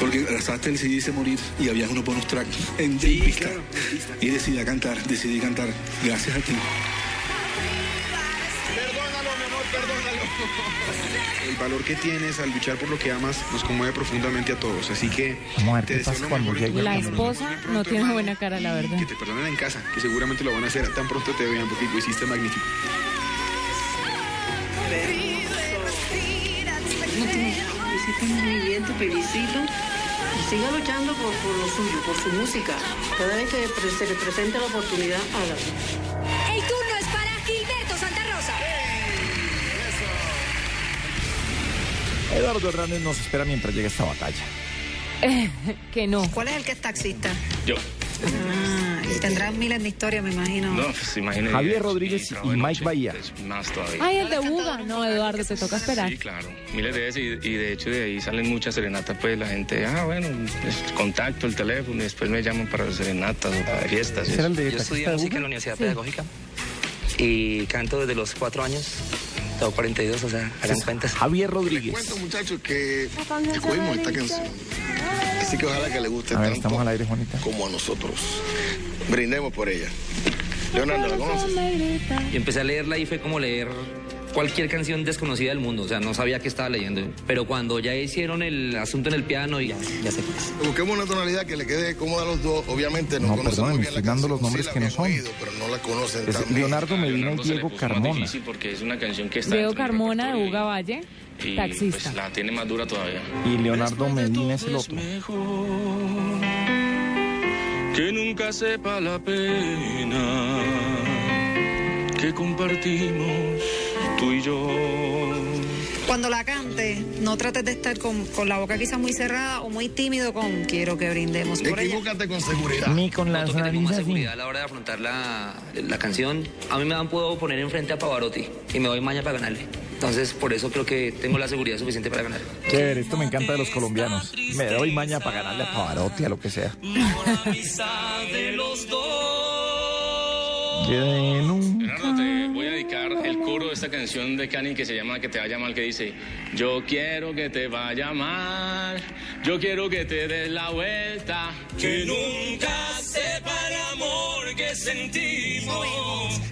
porque arrasaste el CD dice morir y había unos bonus track en, en pista. Y decidí a cantar, decidí cantar. Gracias a ti. Perdónalo, mi amor, perdónalo. El valor que tienes al luchar por lo que amas nos conmueve profundamente a todos. Así que Vamos a ver te deseo pasa lo cuando mejor en llegue tu La esposa no tiene buena cara, la verdad. Que te perdonen en casa, que seguramente lo van a hacer tan pronto te vean porque lo hiciste magnífico. Hiciste muy bien, te felicito. Y siga luchando por, por lo suyo, por su música. Cada vez que pre- se le presente la oportunidad, hágalo. El turno es para Gilberto Santa Rosa. Eduardo Hernández nos espera mientras llegue esta batalla. que no. ¿Cuál es el que es taxista? Yo. Ah, y tendrás miles de historias, me imagino. No, pues imagínate. Javier Rodríguez y Mike Bahía. Más todavía. Ay, el de Buga. No, Eduardo, te toca esperar. Sí, claro. Miles de veces y, y de hecho de ahí salen muchas serenatas, pues la gente, ah, bueno, es contacto, el teléfono y después me llaman para serenatas o para fiestas. y ¿Ese era el de Yo estudié música en la Universidad Sí. Pedagógica y canto desde los cuatro años. Tengo 42, o sea, hagan cuentas. Javier Rodríguez. Cuento, muchachos, que escogimos esta canción. Así que ojalá que le guste A ver, tanto estamos al aire, Juanita. como a nosotros. Brindemos por ella. Leonardo, ¿la conoces? Y empecé a leerla y fue como leer cualquier canción desconocida del mundo, o sea, no sabía qué estaba leyendo. Pero cuando ya hicieron el asunto en el piano y ya, ya sé. Busquemos una tonalidad que le quede cómoda a los dos. Obviamente no, No, conocen perdón, bien la estoy dando canción. los nombres Sí que no son. oído, pero no la conocen Es tan bien. Leonardo Medina y Diego Carmona. porque es una canción que está Diego Carmona de Buga Valle, y, taxista. pues, la tiene más dura todavía. Y Leonardo Medina es el otro. Que nunca sepa la pena que compartimos tú y yo. Cuando la cante, no trates de estar con, con la boca quizás muy cerrada o muy tímido con quiero que brindemos por ella. Equivócate con seguridad. Ni con las narices. seguridad a la hora de afrontar la, la canción. A mí me dan, puedo poner enfrente a Pavarotti y me doy maña para ganarle. Entonces, por eso creo que tengo la seguridad suficiente para ganar. Chévere, esto me encanta de los colombianos. Me doy maña para ganarle a Pavarotti, a lo que sea. de los dos. Nunca- Leonardo, te voy a dedicar el coro de esta canción de Cani que se llama Que te vaya mal, que dice, yo quiero que te vaya mal, yo quiero que te des la vuelta, que nunca sepa el amor que sentimos.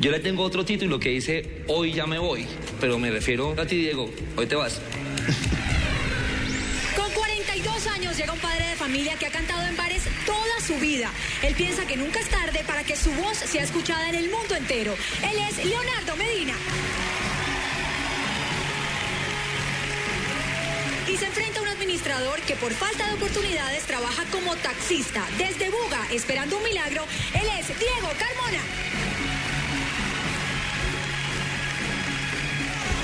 Yo le tengo otro título que dice Hoy ya me voy, pero me refiero a ti, Diego. Hoy te vas. Con 42 años llega un padre de familia que ha cantado en su vida. Él piensa que nunca es tarde para que su voz sea escuchada en el mundo entero. Él es Leonardo Medina. Y se enfrenta a un administrador que por falta de oportunidades trabaja como taxista desde Buga, esperando un milagro. Él es Diego Carmona.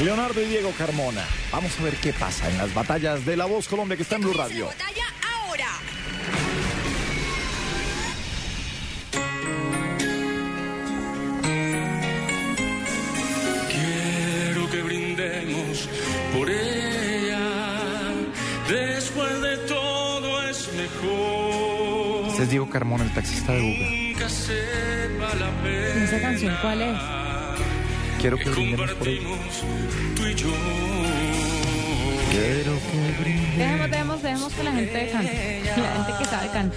Leonardo y Diego Carmona. Vamos a ver qué pasa en las batallas de La Voz Colombia que está en Blue Radio. Este es Diego Carmona, el taxista de Buga. Pena. ¿Esa canción cuál es? Quiero que brindemos por ella. Tú y yo. Quiero que brindemos. Dejemos, dejemos, dejemos que la gente cante. La gente que sabe canta.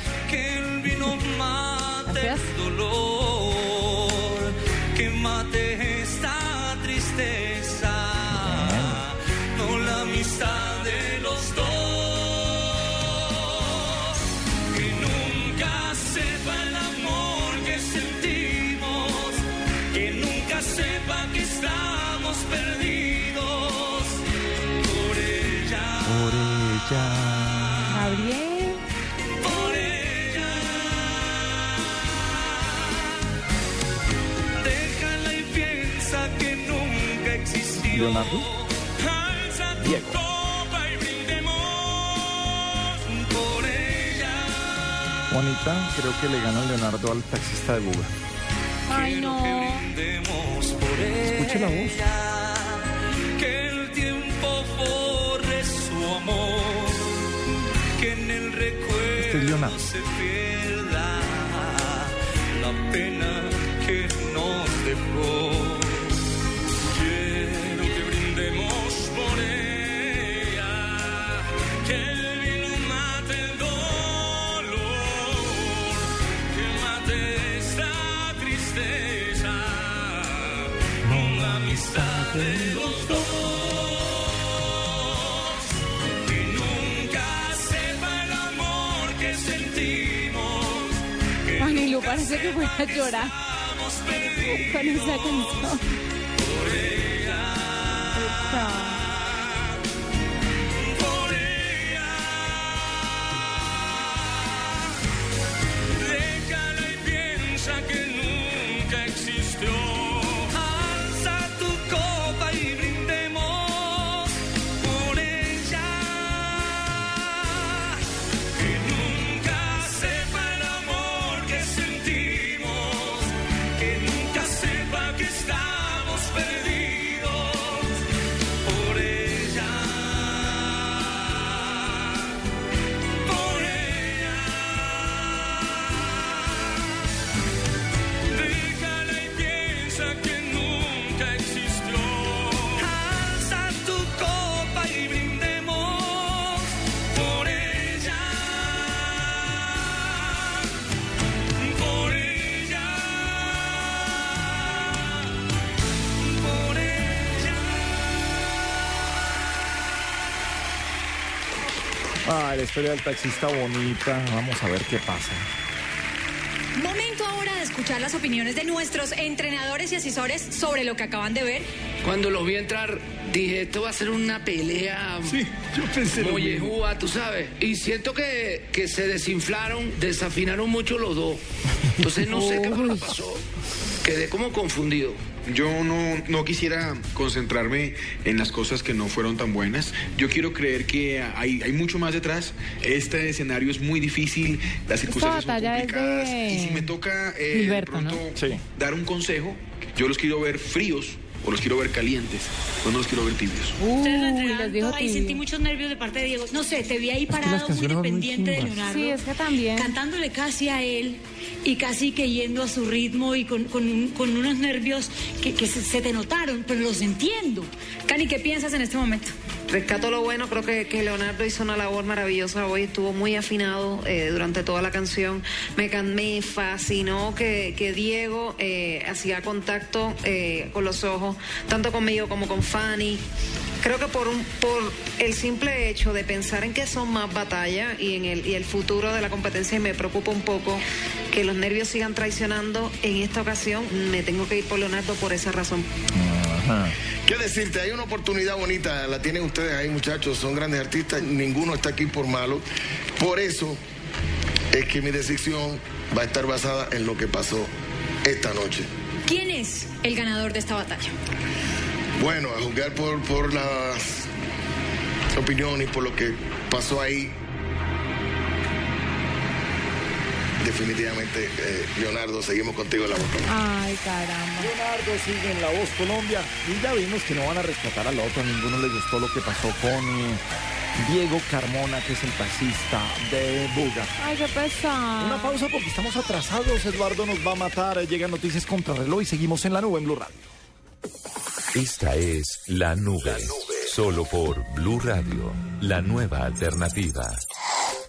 Ella. Gabriel. Por ella. Déjala y piensa que nunca existió. Leonardo. Diego. copa y brindemos por ella. Juanita, creo que le gana Leonardo al taxista de Buga. Ay, no. Brindemos por Escuche la voz. Amor. Que en el Este es recuerdo se pierda la pena que nos dejó. Manilu parece que voy a llorar estamos perdidos con esa canción. La historia del taxista bonita. Vamos a ver qué pasa. Momento ahora de escuchar las opiniones de nuestros entrenadores y asesores sobre lo que acaban de ver. Cuando los vi entrar, dije, esto va a ser una pelea Sí, yo pensé lo mismo. tú sabes. Y siento que, que se desinflaron, desafinaron mucho los dos. Entonces no sé qué fue lo que pasó. Quedé como confundido. Yo no, no quisiera concentrarme en las cosas que no fueron tan buenas. Yo quiero creer que hay, hay mucho más detrás. Este escenario es muy difícil, las circunstancias son complicadas. de Y si me toca eh, pronto dar un consejo, yo los quiero ver fríos, o los quiero ver calientes, o no los quiero ver tibios. Uy, todo ahí, sentí muchos nervios de parte de Diego. No sé, te vi ahí parado muy son muy dependiente de. Leonardo. Sí, es que también. Cantándole casi a él y casi que yendo a su ritmo y con, con con unos nervios que, que se, se te notaron, pero los entiendo. Cani, ¿qué piensas en este momento? Rescato lo bueno, creo que, Leonardo hizo una labor maravillosa hoy, estuvo muy afinado eh, durante toda la canción. Me, me fascinó que, que Diego eh, hacía contacto eh, con los ojos, tanto conmigo como con Fanny. Creo que por, un, por el simple hecho de pensar en que son más batallas y en el, y el futuro de la competencia, y me preocupa un poco que los nervios sigan traicionando, en esta ocasión me tengo que ir por Leonardo por esa razón. ¿Qué decirte? Hay una oportunidad bonita, la tienen ustedes ahí, muchachos, son grandes artistas, ninguno está aquí por malo. Por eso es que mi decisión va a estar basada en lo que pasó esta noche. ¿Quién es el ganador de esta batalla? Bueno, a juzgar por, por las opiniones y por lo que pasó ahí, definitivamente, eh, Leonardo, seguimos contigo en la boca. Ay, caramba. Leonardo sigue en La Voz Colombia y ya vimos que no van a rescatar al otro, a ninguno le gustó lo que pasó con eh, Diego Carmona, que es el taxista de Buga. Ay, qué pesado. Una pausa porque estamos atrasados, Eduardo nos va a matar, llegan noticias contra reloj y seguimos en la nube en Blue Radio. Esta es La Nube, solo por Blue Radio, la nueva alternativa.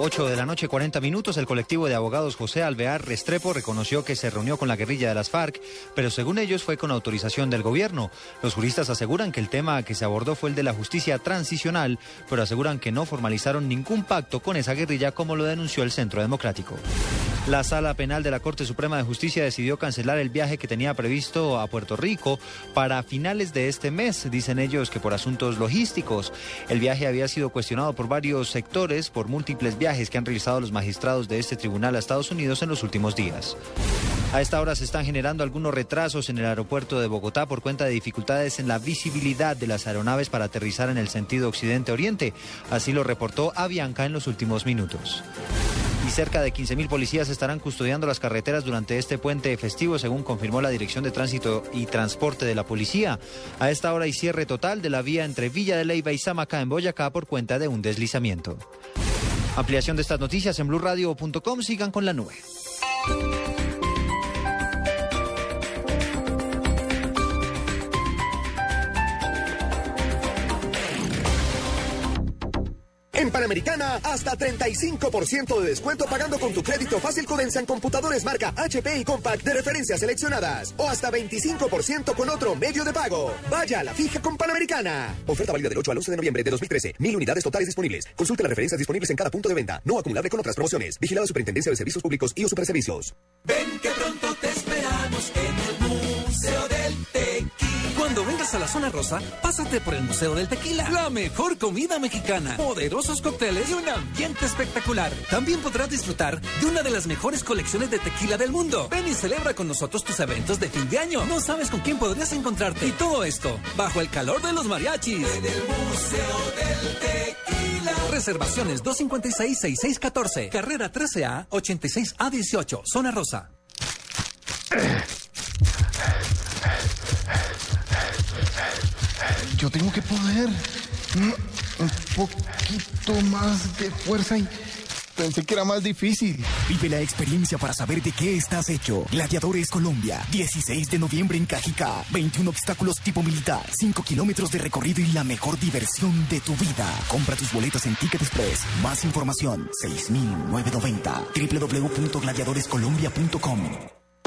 8 de la noche, 40 minutos, el colectivo de abogados José Alvear Restrepo reconoció que se reunió con la guerrilla de las FARC, pero según ellos fue con autorización del gobierno. Los juristas aseguran que el tema que se abordó fue el de la justicia transicional, pero aseguran que no formalizaron ningún pacto con esa guerrilla como lo denunció el Centro Democrático. La Sala Penal de la Corte Suprema de Justicia decidió cancelar el viaje que tenía previsto a Puerto Rico para finales de este mes. Dicen ellos que por asuntos logísticos. El viaje había sido cuestionado por varios sectores por múltiples viajes que han realizado los magistrados de este tribunal a Estados Unidos en los últimos días. A esta hora se están generando algunos retrasos en el aeropuerto de Bogotá por cuenta de dificultades en la visibilidad de las aeronaves para aterrizar en el sentido occidente-oriente. Así lo reportó Avianca en los últimos minutos. Y cerca de 15.000 policías estarán custodiando las carreteras durante este puente festivo, según confirmó la Dirección de Tránsito y Transporte de la Policía. A esta hora hay cierre total de la vía entre Villa de Leyva y Samacá en Boyacá por cuenta de un deslizamiento. Ampliación de estas noticias en blurradio.com. Sigan con la nube. En Panamericana, hasta 35% de descuento pagando con tu crédito fácil Codensa en computadores marca HP y Compact de referencias seleccionadas. O hasta 25% con otro medio de pago. Vaya a la fija con Panamericana. Oferta válida del 8 al 11 de noviembre de 2013. Mil unidades totales disponibles. Consulte las referencias disponibles en cada punto de venta. No acumulable con otras promociones. Vigilada Superintendencia de Servicios Públicos y o Superservicios. Ven que pronto te esperamos en el Museo del Tequila. Cuando vengas a la zona rosa, pásate por el Museo del Tequila. La mejor comida mexicana, poderosos cócteles y un ambiente espectacular. También podrás disfrutar de una de las mejores colecciones de tequila del mundo. Ven y celebra con nosotros tus eventos de fin de año. No sabes con quién podrías encontrarte. Y todo esto, bajo el calor de los mariachis. En el Museo del Tequila. Reservaciones 256-6614. Carrera 13A, 86A18, zona rosa. Yo tengo que poder. Mm, Un poquito más de fuerza y pensé que era más difícil. Vive la experiencia para saber de qué estás hecho. Gladiadores Colombia, 16 de noviembre en Cajicá. 21 obstáculos tipo militar, 5 kilómetros de recorrido y la mejor diversión de tu vida. Compra tus boletas en Ticket Express. Más información, 6990. www.gladiadorescolombia.com.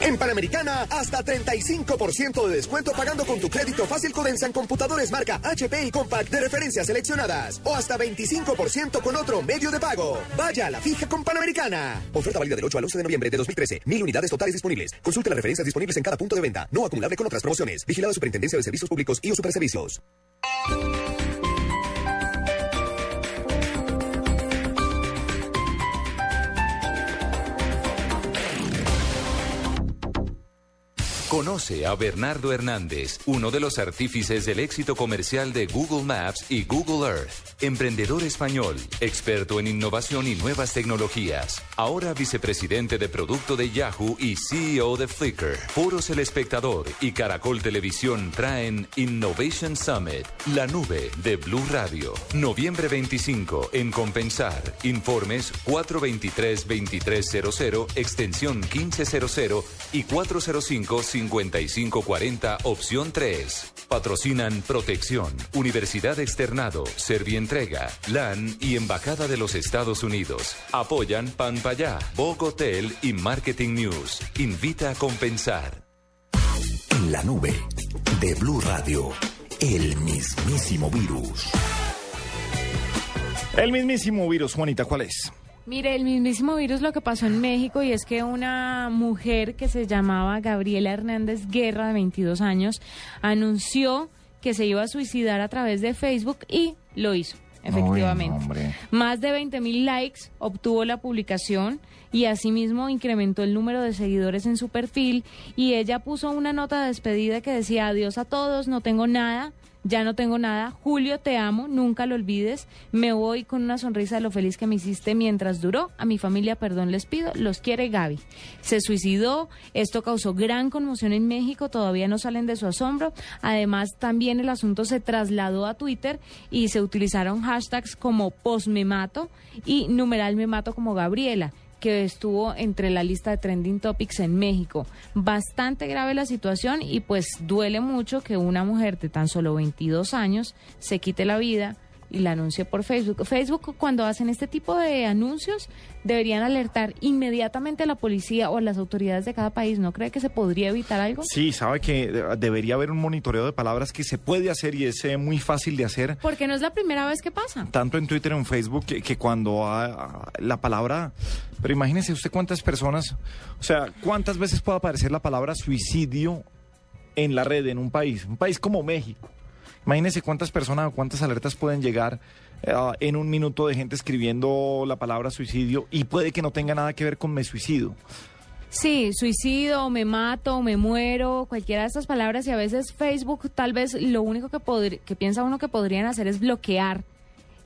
En Panamericana, hasta 35% de descuento pagando con tu crédito fácil Codensa en computadores marca HP y Compact de referencias seleccionadas. O hasta 25% con otro medio de pago. Vaya a la fija con Panamericana. Oferta válida del 8 al 11 de noviembre de 2013. Mil unidades totales disponibles. Consulte las referencias disponibles en cada punto de venta. No acumulable con otras promociones. Vigilada Superintendencia de Servicios Públicos y o Superservicios. Conoce a Bernardo Hernández, uno de los artífices del éxito comercial de Google Maps y Google Earth. Emprendedor español, experto en innovación y nuevas tecnologías. Ahora vicepresidente de producto de Yahoo y CEO de Flickr. Foros El Espectador y Caracol Televisión traen Innovation Summit, la nube de Blue Radio. Noviembre 25 en Compensar. Informes 423-2300, extensión 1500 y 405-5540, opción 3. Patrocinan Protección, Universidad Externado, Servientrega, LAN y Embajada de los Estados Unidos. Apoyan Panpayá, Vogue Hotel y Marketing News. Invita a compensar. En la nube de Blue Radio, el mismísimo virus. El mismísimo virus, Juanita, ¿cuál es? Mire, el mismísimo virus lo que pasó en México y es que una mujer que se llamaba Gabriela Hernández Guerra, de 22 años, anunció que se iba a suicidar a través de Facebook y lo hizo, efectivamente. Más de 20 mil likes obtuvo la publicación y asimismo incrementó el número de seguidores en su perfil y ella puso una nota de despedida que decía adiós a todos, no tengo nada, ya no tengo nada, Julio te amo, nunca lo olvides, me voy con una sonrisa de lo feliz que me hiciste mientras duró, a mi familia perdón les pido, los quiere Gaby. Se suicidó, esto causó gran conmoción en México, todavía no salen de su asombro, además también el asunto se trasladó a Twitter y se utilizaron hashtags como postmemato y numeral me mato como Gabriela que estuvo entre la lista de trending topics en México. Bastante grave la situación y pues duele mucho que una mujer de tan solo 22 años se quite la vida y la anuncie por Facebook. Facebook cuando hacen este tipo de anuncios deberían alertar inmediatamente a la policía o a las autoridades de cada país. ¿No cree que se podría evitar algo? Sí, sabe que eh, debería haber un monitoreo de palabras que se puede hacer y es eh, muy fácil de hacer. Porque no es la primera vez que pasa. Tanto en Twitter, en Facebook, que, que cuando ah, la palabra... Pero imagínese usted cuántas personas, o sea, cuántas veces puede aparecer la palabra suicidio en la red en un país, un país como México. Imagínense cuántas personas o cuántas alertas pueden llegar eh, en un minuto de gente escribiendo la palabra suicidio y puede que no tenga nada que ver con me suicidio. Sí, suicidio, me mato, me muero, cualquiera de estas palabras y a veces Facebook tal vez lo único que, que piensa uno que podrían hacer es bloquear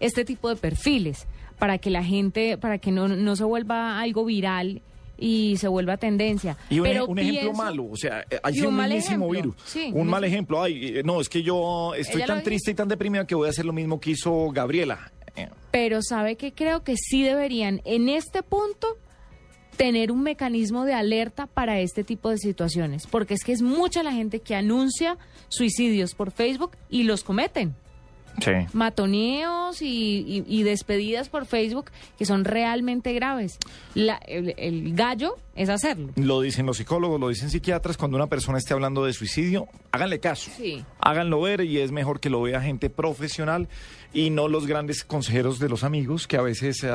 este tipo de perfiles para que la gente, para que no, no se vuelva algo viral y se vuelva tendencia. Y un, Pero un ejemplo malo, o sea, eh, hay un, un mal ejemplo, virus. sí, un mal ej- ejemplo, ay, eh, no, es que yo estoy Ella tan triste y tan deprimida que voy a hacer lo mismo que hizo Gabriela. Eh, Pero sabe que creo que sí deberían en este punto tener un mecanismo de alerta para este tipo de situaciones, porque es que es mucha la gente que anuncia suicidios por Facebook y los cometen. Sí. Matoneos y, y- y despedidas por Facebook que son realmente graves. La- el, el gallo es hacerlo. Lo dicen los psicólogos, lo dicen psiquiatras, cuando una persona esté hablando de suicidio, háganle caso. Sí. Háganlo ver y es mejor que lo vea gente profesional y no los grandes consejeros de los amigos que a veces eh,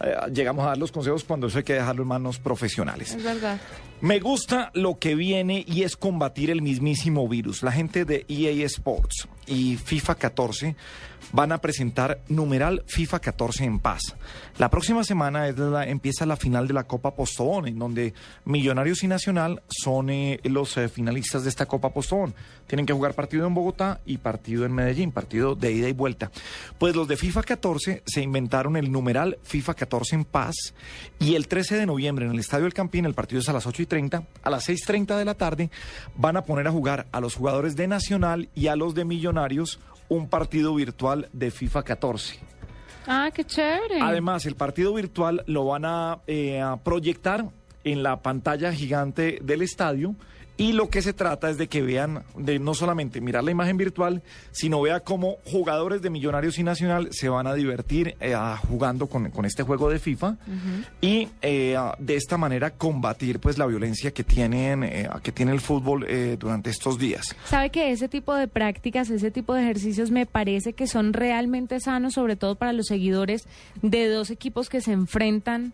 eh, llegamos a dar los consejos cuando eso hay que dejarlo en manos profesionales. Es verdad. Me gusta lo que viene y es combatir el mismísimo virus. La gente de EA Sports y FIFA 14 van a presentar numeral FIFA 14 en paz. La próxima semana es la- empieza la final de la Copa Postobón, en donde Millonarios y Nacional son eh, los eh, finalistas de esta Copa Postobón. Tienen que jugar partido en Bogotá y partido en Medellín, partido de ida y vuelta. Pues los de FIFA 14 se inventaron el numeral FIFA 14 en paz y el 13 de noviembre en el Estadio El Campín, el partido es a las 8 y 30, a las 6.30 de la tarde van a poner a jugar a los jugadores de Nacional y a los de Millonarios un partido virtual de FIFA 14. Ah, qué chévere. Además, el partido virtual lo van a, eh, a proyectar en la pantalla gigante del estadio y lo que se trata es de que vean, de no solamente mirar la imagen virtual, sino vea cómo jugadores de Millonarios y Nacional se van a divertir eh, jugando con, con este juego de FIFA y eh, de esta manera combatir pues la violencia que tienen eh, que tiene el fútbol eh, durante estos días. Sabe que ese tipo de prácticas, ese tipo de ejercicios me parece que son realmente sanos, sobre todo para los seguidores de dos equipos que se enfrentan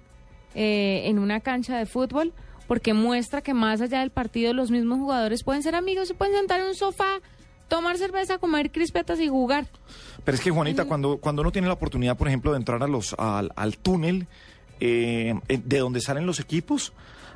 eh, en una cancha de fútbol, porque muestra que más allá del partido los mismos jugadores pueden ser amigos, se pueden sentar en un sofá, tomar cerveza, comer crispetas y jugar. Pero es que Juanita, cuando, cuando uno tiene la oportunidad, por ejemplo, de entrar a los, al, al túnel eh, eh, de donde salen los equipos,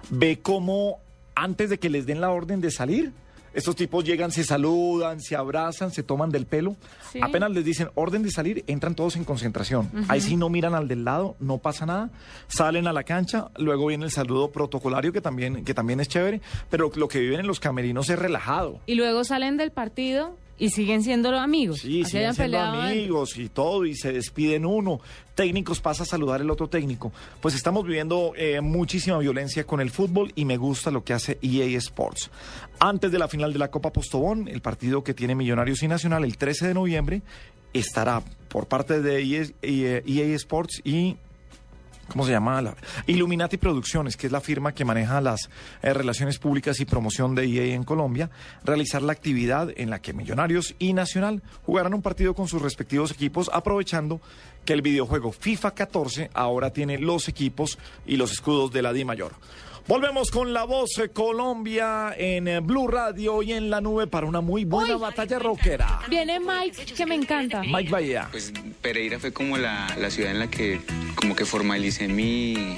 ve cómo antes de que les den la orden de salir. Estos tipos llegan, se saludan, se abrazan, se toman del pelo. Sí. Apenas les dicen orden de salir, entran todos en concentración. Ahí sí no miran al del lado, no pasa nada. Salen a la cancha, luego viene el saludo protocolario que también, que también es chévere, pero lo que viven en los camerinos es relajado. Y luego salen del partido y siguen siendo amigos. Sí, Así siguen siendo antes. amigos y todo, y se despiden uno. Técnicos pasa a saludar el otro técnico. Pues estamos viviendo eh, muchísima violencia con el fútbol y me gusta lo que hace EA Sports. Antes de la final de la Copa Postobón, el partido que tiene Millonarios y Nacional el 13 de noviembre, estará por parte de EA, EA EA Sports y ¿Cómo se llama? La, Illuminati Producciones, que es la firma que maneja las eh, relaciones públicas y promoción de EA en Colombia, realizar la actividad en la que Millonarios y Nacional jugarán un partido con sus respectivos equipos, aprovechando que el videojuego FIFA 14 ahora tiene los equipos y los escudos de la Di Mayor. Volvemos con la voz eh, Colombia en eh, Blue Radio y en la nube para una muy buena batalla rockera. Viene Mike, que me encanta. Mike Bahía. Pues Pereira fue como la, la ciudad en la que como que formalicé mi,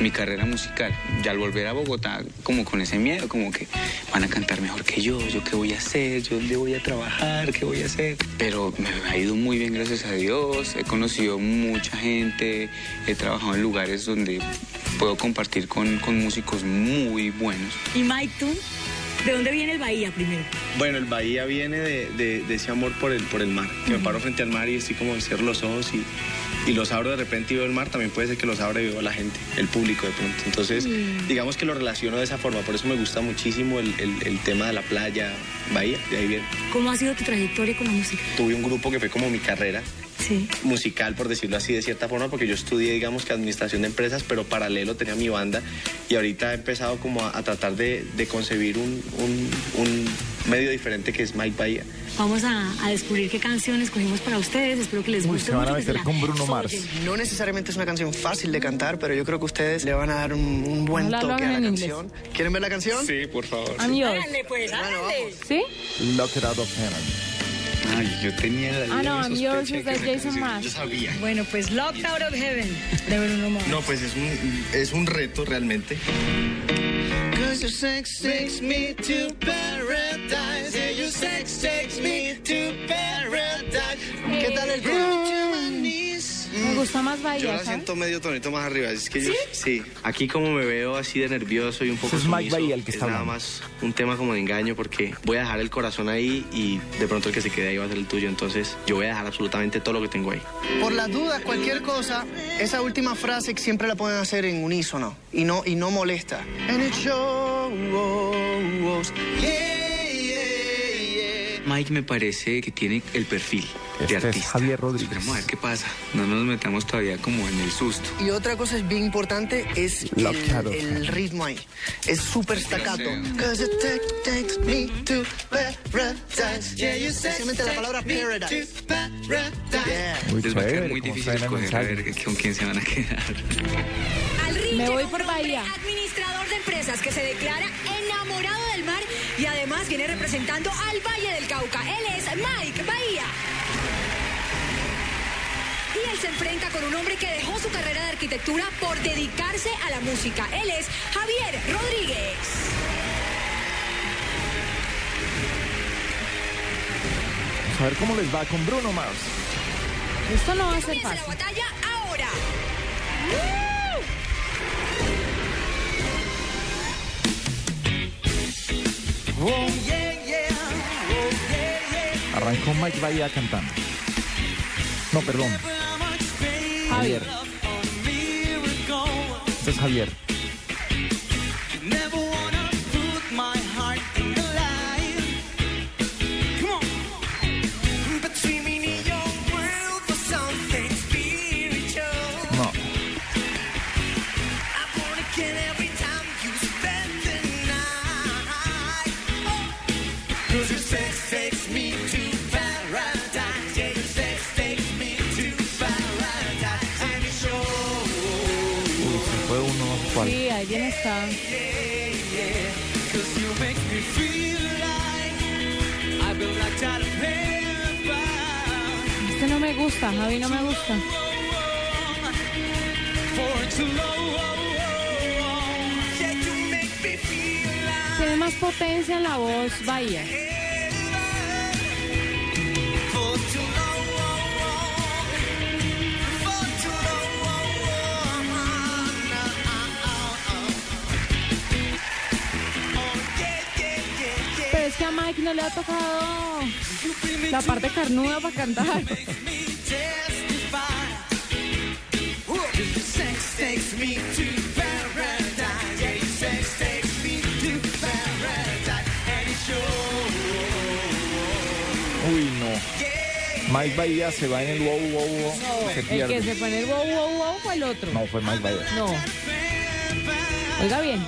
mi carrera musical. Ya al volver a Bogotá, como con ese miedo, como que van a cantar mejor que yo, yo qué voy a hacer, yo dónde voy a trabajar, qué voy a hacer. Pero me ha ido muy bien, gracias a Dios. He conocido mucha gente, he trabajado en lugares donde puedo compartir con, con músicos muy buenos. Y Mike, ¿tú? ¿De dónde viene el Bahía primero? Bueno, el Bahía viene de, de- de ese amor por el, por el mar, que me paro frente al mar y estoy como cierro los ojos y, y los abro de repente y veo el mar, también puede ser que los abra y veo la gente, el público de pronto. Entonces, Mm. digamos que lo relaciono de esa forma, por eso me gusta muchísimo el, el- el tema de la playa, Bahía, de ahí viene. ¿Cómo ha sido tu trayectoria con la música? Tuve un grupo que fue como mi carrera Sí. musical, por decirlo así, de cierta forma, porque yo estudié, digamos que administración de empresas, pero paralelo tenía mi banda y ahorita he empezado como a, a tratar de, de concebir un, un- un medio diferente que es Mike Bahía. Vamos a, a descubrir qué canciones cogimos para ustedes. Espero que les Uy, guste se van a mucho. meter la con Bruno. Mars. No necesariamente es una canción fácil de cantar, pero yo creo que ustedes le van a dar un, un buen toque a la canción. ¿Quieren ver la canción? Sí, por favor. Yours. Háganle, pues. ¿Sí? Lock It Out of Heaven. Ay, yo tenía la Ah, no, I'm yours es de Jason Mraz. Yo sabía. Bueno, pues Locked Out of Heaven de Bruno Mars. No, pues es un, es un reto realmente. Your sex takes me to paradise. Yeah, your sex takes me to paradise. ¿Qué tal el gusta más Yo Bahía, la ¿sabes? siento medio tonito más arriba. Es que yo, ¿Sí? Aquí como me veo así de nervioso y un poco es Mike Bahía el que es está nada hablando. más un tema como de engaño porque voy a dejar el corazón ahí y de pronto el que se quede ahí va a ser el tuyo. Entonces yo voy a dejar absolutamente todo lo que tengo ahí. Por las dudas, cualquier cosa, esa última frase que siempre la pueden hacer en unísono y no, y no molesta. And it shows. Yeah, yeah, yeah. Mike me parece que tiene el perfil Este de es artista. Javier Rodríguez. Esperemos a ver qué pasa. No nos metamos todavía como en el susto. Y otra cosa es bien importante es el, ritmo ahí. Es súper staccato. Cause it take- takes me to paradise. Yeah, you say- Especialmente la palabra paradise. Yeah. Muy Les va a quedar muy difícil escoger a ver con quién se van a quedar. Me voy por Bahía. Administrador de empresas que se declara enamorado del mar y además viene representando al Valle del Cauca. Él es Mike Bahía. Y él se enfrenta con un hombre que dejó su carrera de arquitectura por dedicarse a la música. Él es Javier Rodríguez. Vamos a ver cómo les va con Bruno Mars. Esto no va a ser Comienza la fácil. batalla ahora. Arrancó Mike Bahía cantando. No, perdón. Javier. Este es Javier. Of heaven. Este no me gusta, Javi no me gusta. Tiene más potencia en la voz Bahía. A Mike no le ha tocado la parte carnuda para cantar. Uy, no. Mike Bahía se va en el wow, wow, wow. No, se el pierde. que se pone el wow, wow, wow fue el otro. No, fue Mike Bahía. No. Oiga bien.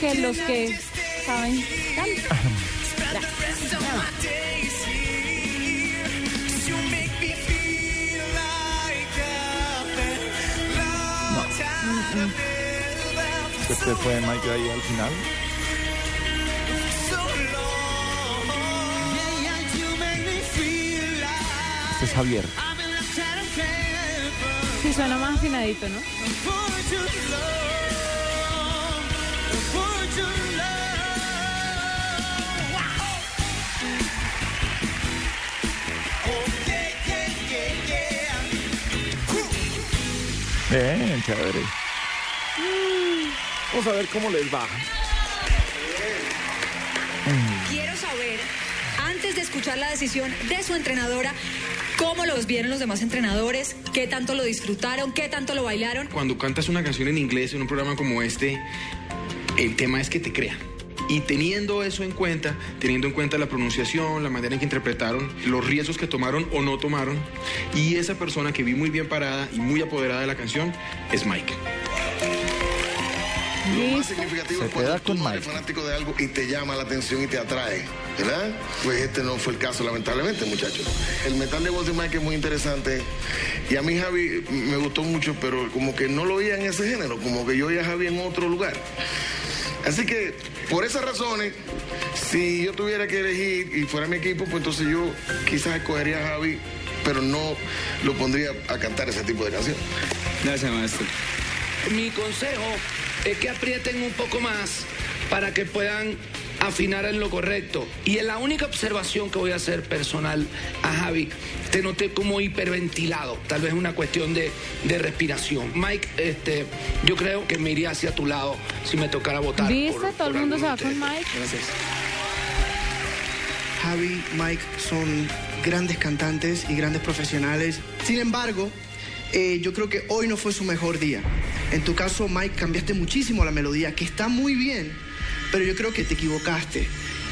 Que los que saben canten. Este fue Mike Bahía al final. Este es Javier. Sí, suena más afinadito, ¿no? Bien, chévere. Vamos a ver cómo les va. Quiero saber, antes de escuchar la decisión de su entrenadora, cómo los vieron los demás entrenadores, qué tanto lo disfrutaron, qué tanto lo bailaron. Cuando cantas una canción en inglés en un programa como este, el tema es que te crea. Y teniendo eso en cuenta, teniendo en cuenta la pronunciación, la manera en que interpretaron, los riesgos que tomaron o no tomaron, y esa persona que vi muy bien parada y muy apoderada de la canción es Mike. Lo más significativo Se es cuando queda tú con no eres Mike. fanático de algo y te llama la atención y te atrae, ¿verdad? Pues este no fue el caso, lamentablemente, muchachos. El metal de voz de Mike es muy interesante y a mí Javi me gustó mucho, pero como que no lo veía en ese género, como que yo veía a Javi en otro lugar. Así que, por esas razones, si yo tuviera que elegir y fuera mi equipo, pues entonces yo quizás escogería a Javi, pero no lo pondría a cantar ese tipo de canción. Gracias, maestro. Mi consejo es que aprieten un poco más para que puedan afinar en lo correcto. Y en la única observación que voy a hacer personal a Javi, te noté como hiperventilado. Tal vez una cuestión de, de respiración. Mike, este, yo creo que me iría hacia tu lado si me tocara votar. ¿Viste? por- Todo el mundo se va con. Mike. Gracias. Javi, Mike son grandes cantantes y grandes profesionales. Sin embargo, eh, yo creo que hoy no fue su mejor día. En tu caso, Mike, cambiaste muchísimo la melodía, que está muy bien, pero yo creo que te equivocaste.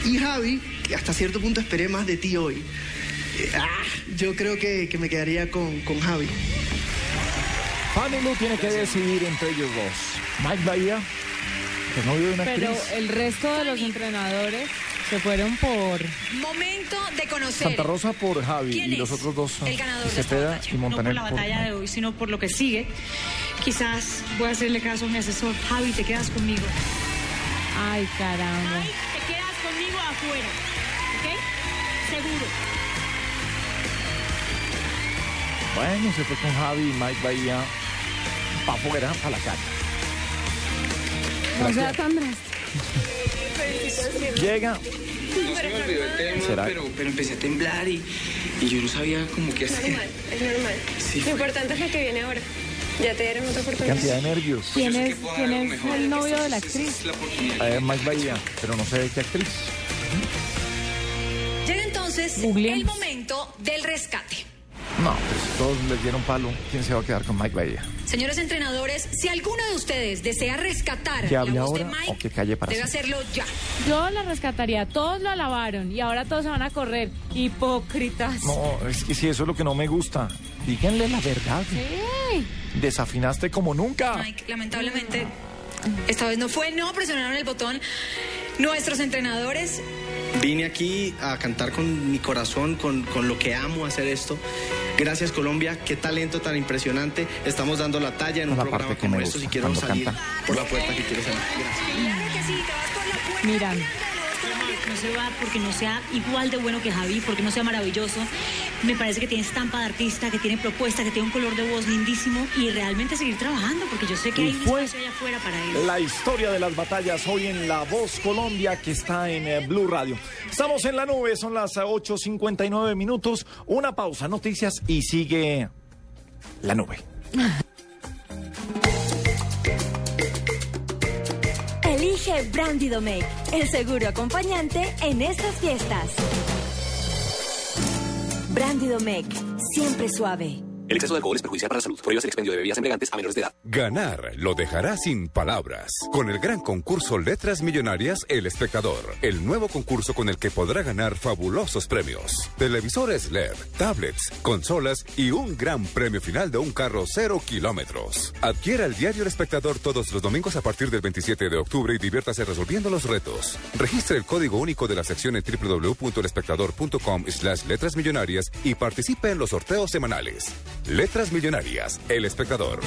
Y Javi, que hasta cierto punto esperé más de ti hoy. Eh, ah, yo creo que, que me quedaría con, con Javi. Fanny Lu tiene que decidir entre ellos dos. Mike Bahía, que es novio de una Pero actriz. el resto de los entrenadores se fueron por... Momento de conocer. Santa Rosa por Javi ¿Quién y los otros dos son el ganador de esta Cepeda batalla? y No por Montaner. la batalla de hoy, sino por lo que sigue. Quizás voy a hacerle caso a mi asesor. Javi, te quedas conmigo. Ay, caramba. Te quedas conmigo afuera. ¿Ok? Seguro. Bueno, se fue con Javi y Mike Bahía para afuera, para la calle. No sea tan drástico. Llega. No se me olvidó el tema, ¿Será? pero, pero empecé a temblar y, y yo no sabía cómo qué hacer. Es normal. Sí. Lo importante es lo que viene ahora. Ya te dieron otra oportunidad. Cantidad de nervios. ¿Quién es, quién es el novio de la actriz? A ver, Mike Bahía, pero no sé de qué actriz. Llega entonces el momento del rescate. No, pues todos les dieron palo. ¿Quién se va a quedar con Mike Bahía? Señores entrenadores, si alguno de ustedes desea rescatar ¿Que la voz de ahora Mike, o que calle para debe hacerlo ya. Yo la rescataría. Todos lo alabaron y ahora todos se van a correr. Hipócritas. No, es que si eso es lo que no me gusta. Díganle la verdad. Sí. Desafinaste como nunca. Mike, lamentablemente, esta vez no fue, no presionaron el botón. Nuestros entrenadores, Vine aquí a cantar con mi corazón, con, con lo que amo hacer esto. Gracias Colombia, qué talento tan impresionante. Estamos dando la talla en un La programa parte que como estos y quiero salir canta. por la puerta que quiero salir. Gracias. claro no se va porque no sea igual de bueno que Javi, porque no sea maravilloso. Me parece que tiene estampa de artista, que tiene propuesta, que tiene un color de voz lindísimo y realmente seguir trabajando, porque yo sé que Y hay un espacio allá afuera para él. La historia de las batallas hoy en La Voz Colombia que está en eh, Blue Radio. Estamos en la nube, son las eh, 8.59 minutos. Una pausa, noticias y sigue la nube. Elige Brandy Domecq, el seguro acompañante en estas fiestas. Brandy Domecq, siempre suave. El exceso de alcohol es perjudicial para la salud. Prohíbas el expendio de bebidas embriagantes a menores de edad. Ganar lo dejará sin palabras. Con el gran concurso Letras Millonarias El Espectador. El nuevo concurso con el que podrá ganar fabulosos premios. Televisores LED, tablets, consolas y un gran premio final de un carro cero kilómetros. Adquiera el diario El Espectador todos los domingos a partir del 27 de octubre y diviértase resolviendo los retos. Registre el código único de la sección en www.elespectador.com slash letras millonarias y participe en los sorteos semanales. Letras Millonarias, El Espectador.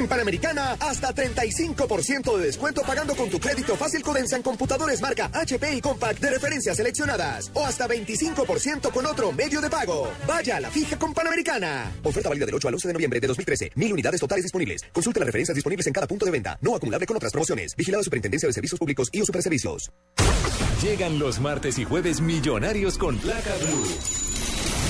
En Panamericana, hasta 35% de descuento pagando con tu crédito fácil Codensa en computadores marca HP y Compact de referencias seleccionadas. O hasta 25% con otro medio de pago. Vaya a la fija con Panamericana. Oferta válida del 8 al 11 de noviembre de 2013. Mil unidades totales disponibles. Consulte las referencias disponibles en cada punto de venta. No acumulable con otras promociones. Vigilada Superintendencia de Servicios Públicos y o Superservicios. Llegan los martes y jueves millonarios con placa blue.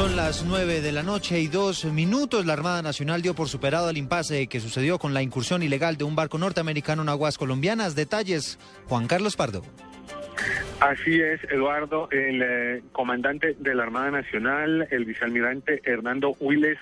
Son las 9 de la noche y dos minutos. La Armada Nacional dio por superado el impasse que sucedió con la incursión ilegal de un barco norteamericano en aguas colombianas. Detalles, Juan Carlos Pardo. Así es, Eduardo, el eh, comandante de la Armada Nacional, el vicealmirante Hernando Huiles,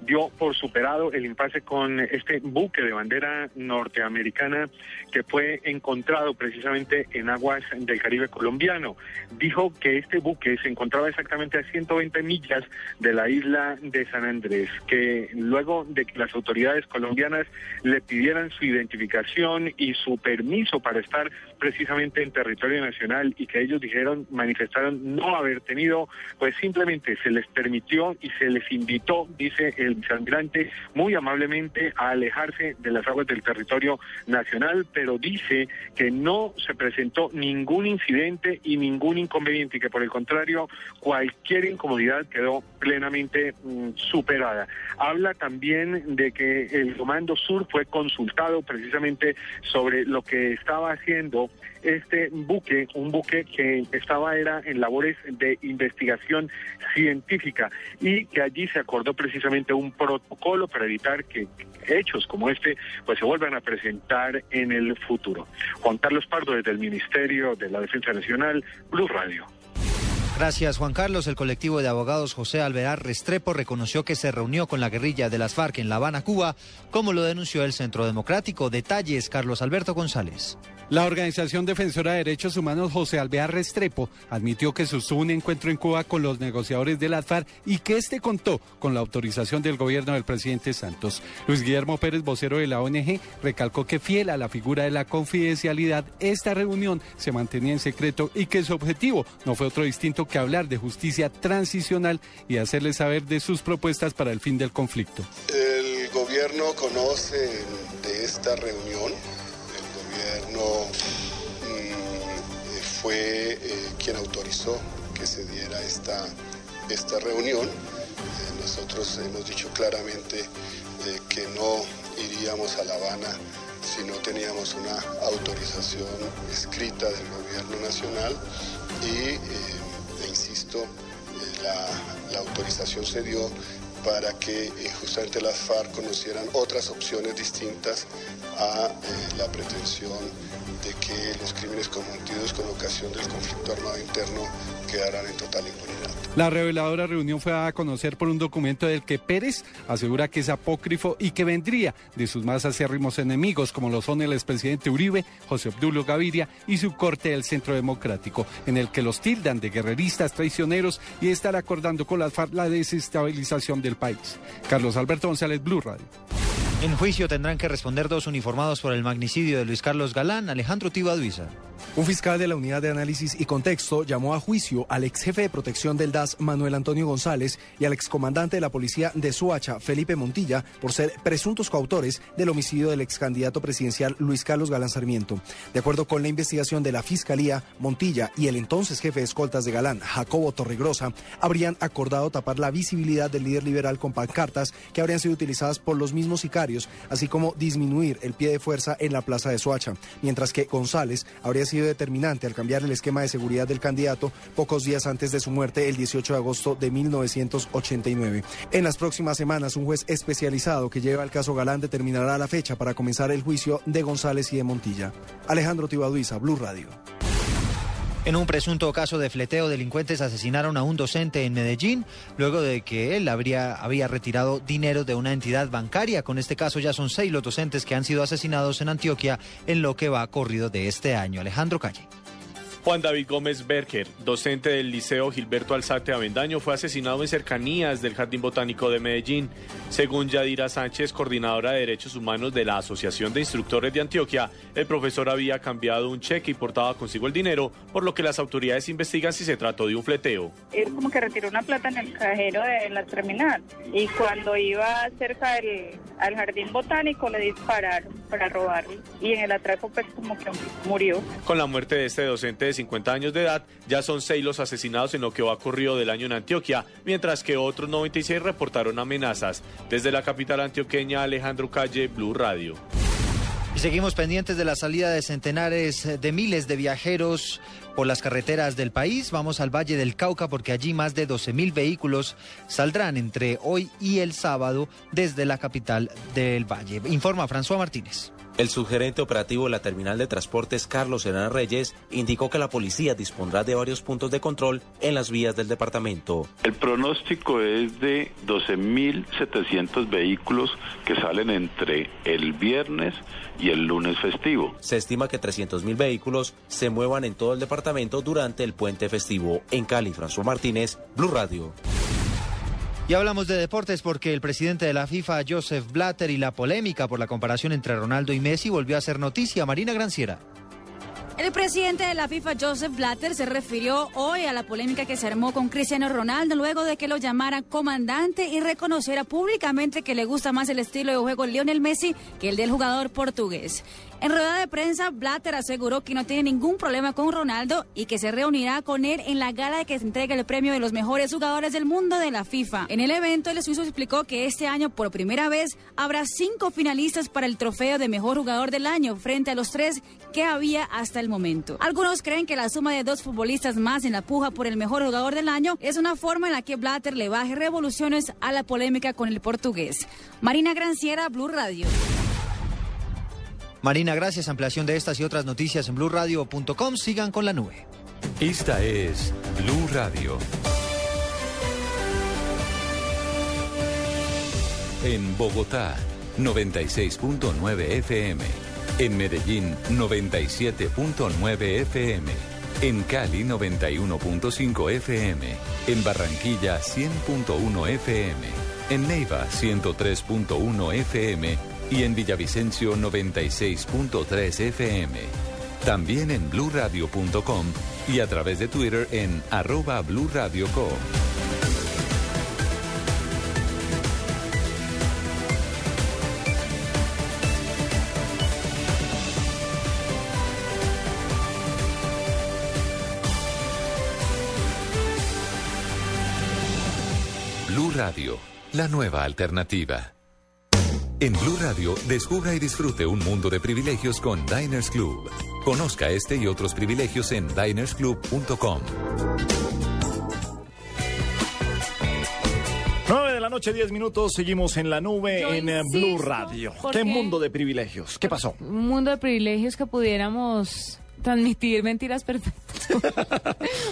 dio por superado el impasse con este buque de bandera norteamericana que fue encontrado precisamente en aguas del Caribe colombiano. Dijo que este buque se encontraba exactamente a 120 millas de la isla de San Andrés, que luego de que las autoridades colombianas le pidieran su identificación y su permiso para estar precisamente en territorio nacional y que ellos dijeron, manifestaron no haber tenido, pues simplemente se les permitió y se les invitó, dice el vicealmirante, muy amablemente a alejarse de las aguas del territorio nacional, pero dice que no se presentó ningún incidente y ningún inconveniente y que por el contrario cualquier incomodidad quedó plenamente mm, superada. Habla también de que el Comando Sur fue consultado precisamente sobre lo que estaba haciendo este buque, un buque que estaba era en labores de investigación científica y que allí se acordó precisamente un protocolo para evitar que hechos como este pues se vuelvan a presentar en el futuro. Juan Carlos Pardo desde el Ministerio de la Defensa Nacional, Blue Radio. Gracias, Juan Carlos. El colectivo de abogados José Alvear Restrepo reconoció que se reunió con la guerrilla de las FARC en La Habana, Cuba, como lo denunció el Centro Democrático. Detalles, Carlos Alberto González. La organización defensora de derechos humanos José Alvear Restrepo admitió que sostuvo un encuentro en Cuba con los negociadores de las FARC y que este contó con la autorización del gobierno del presidente Santos. Luis Guillermo Pérez, vocero de la ONG, recalcó que fiel a la figura de la confidencialidad, esta reunión se mantenía en secreto y que su objetivo no fue otro distinto que hablar de justicia transicional y hacerles saber de sus propuestas para el fin del conflicto. El gobierno conoce de esta reunión, el gobierno mm, fue eh, quien autorizó que se diera esta, esta reunión. Eh, nosotros hemos dicho claramente eh, que no iríamos a La Habana si no teníamos una autorización escrita del gobierno nacional y, insisto, la, la autorización se dio para que justamente las FARC conocieran otras opciones distintas a la pretensión de que los crímenes cometidos con ocasión del conflicto armado interno quedaran en total impunidad. La reveladora reunión fue a conocer por un documento del que Pérez asegura que es apócrifo y que vendría de sus más acérrimos enemigos, como lo son el expresidente Uribe, José Obdulio Gaviria y su corte del Centro Democrático, en el que los tildan de guerreristas traicioneros y estar acordando con las FARC la desestabilización del país. Carlos Alberto González, Blue Radio. En juicio tendrán que responder dos uniformados por el magnicidio de Luis Carlos Galán, Alejandro Tibaduiza. Un fiscal de la Unidad de Análisis y Contexto llamó a juicio al ex jefe de protección del DAS, Manuel Antonio González, y al excomandante de la policía de Suacha, Felipe Montilla, por ser presuntos coautores del homicidio del ex candidato presidencial Luis Carlos Galán Sarmiento. De acuerdo con la investigación de la Fiscalía, Montilla y el entonces jefe de escoltas de Galán, Jacobo Torregrosa, habrían acordado tapar la visibilidad del líder liberal con pancartas que habrían sido utilizadas por los mismos así como disminuir el pie de fuerza en la plaza de Suacha, mientras que González habría sido determinante al cambiar el esquema de seguridad del candidato pocos días antes de su muerte el 18 de agosto de 1989. En las próximas semanas, un juez especializado que lleva el caso Galán determinará la fecha para comenzar el juicio de González y de Montilla. Alejandro Tibaduiza, Blue Radio. En un presunto caso de fleteo, delincuentes asesinaron a un docente en Medellín luego de que él habría, había retirado dinero de una entidad bancaria. Con este caso ya son seis los docentes que han sido asesinados en Antioquia en lo que va corrido de este año. Alejandro Calle. Juan David Gómez Berger, docente del Liceo Gilberto Alzate Avendaño, fue asesinado en cercanías del Jardín Botánico de Medellín. Según Yadira Sánchez, coordinadora de Derechos Humanos de la Asociación de Instructores de Antioquia, el profesor había cambiado un cheque y portaba consigo el dinero, por lo que las autoridades investigan si se trató de un fleteo. Él como que retiró una plata en el cajero de la terminal y cuando iba cerca del al Jardín Botánico le dispararon para robarlo y en el atraco pues como que murió. Con la muerte de este docente de 50 años de edad, ya son seis los asesinados en lo que va ocurrido del año en Antioquia, mientras que otros 96 reportaron amenazas. Desde la capital antioqueña, Alejandro Calle, Blue Radio. Y seguimos pendientes de la salida de centenares de miles de viajeros por las carreteras del país. Vamos al Valle del Cauca porque allí más de 12 mil vehículos saldrán entre hoy y el sábado desde la capital del Valle. Informa François Martínez. El subgerente operativo de la terminal de transportes Carlos Hernández Reyes indicó que la policía dispondrá de varios puntos de control en las vías del departamento. El pronóstico es de 12.700 vehículos que salen entre el viernes y el lunes festivo. Se estima que 300.000 vehículos se muevan en todo el departamento durante el puente festivo. En Cali, François Martínez, Blue Radio. Y hablamos de deportes porque el presidente de la FIFA, Joseph Blatter, y la polémica por la comparación entre Ronaldo y Messi volvió a ser noticia. Marina Granciera. El presidente de la FIFA, Joseph Blatter, se refirió hoy a la polémica que se armó con Cristiano Ronaldo luego de que lo llamara comandante y reconociera públicamente que le gusta más el estilo de juego de Lionel Messi que el del jugador portugués. En rueda de prensa, Blatter aseguró que no tiene ningún problema con Ronaldo y que se reunirá con él en la gala de que se entrega el premio de los mejores jugadores del mundo de la FIFA. En el evento, el suizo explicó que este año, por primera vez, habrá cinco finalistas para el trofeo de mejor jugador del año, frente a los tres que había hasta el momento. Algunos creen que la suma de dos futbolistas más en la puja por el mejor jugador del año es una forma en la que Blatter le baje revoluciones a la polémica con el portugués. Marina Granciera, Blue Radio. Marina, gracias. Ampliación de estas y otras noticias en blurradio.com. Sigan con la nube. Esta es Blue Radio. En Bogotá, 96.9 FM. En Medellín, 97.9 FM. En Cali, 91.5 FM. En Barranquilla, 100.1 FM. En Neiva, 103.1 FM y en Villavicencio 96.3 FM. También en bluradio.com y a través de Twitter en arroba Blue Radio Co. Blue Radio, la nueva alternativa. En Blue Radio, descubra y disfrute un mundo de privilegios con Diners Club. Conozca este y otros privilegios en dinersclub.com. 9 de la noche, 10 minutos, seguimos en la nube Yo en eh, insisto, Blue Radio. ¿Qué mundo de privilegios? ¿Qué pasó? Un mundo de privilegios que pudiéramos transmitir mentiras perfectas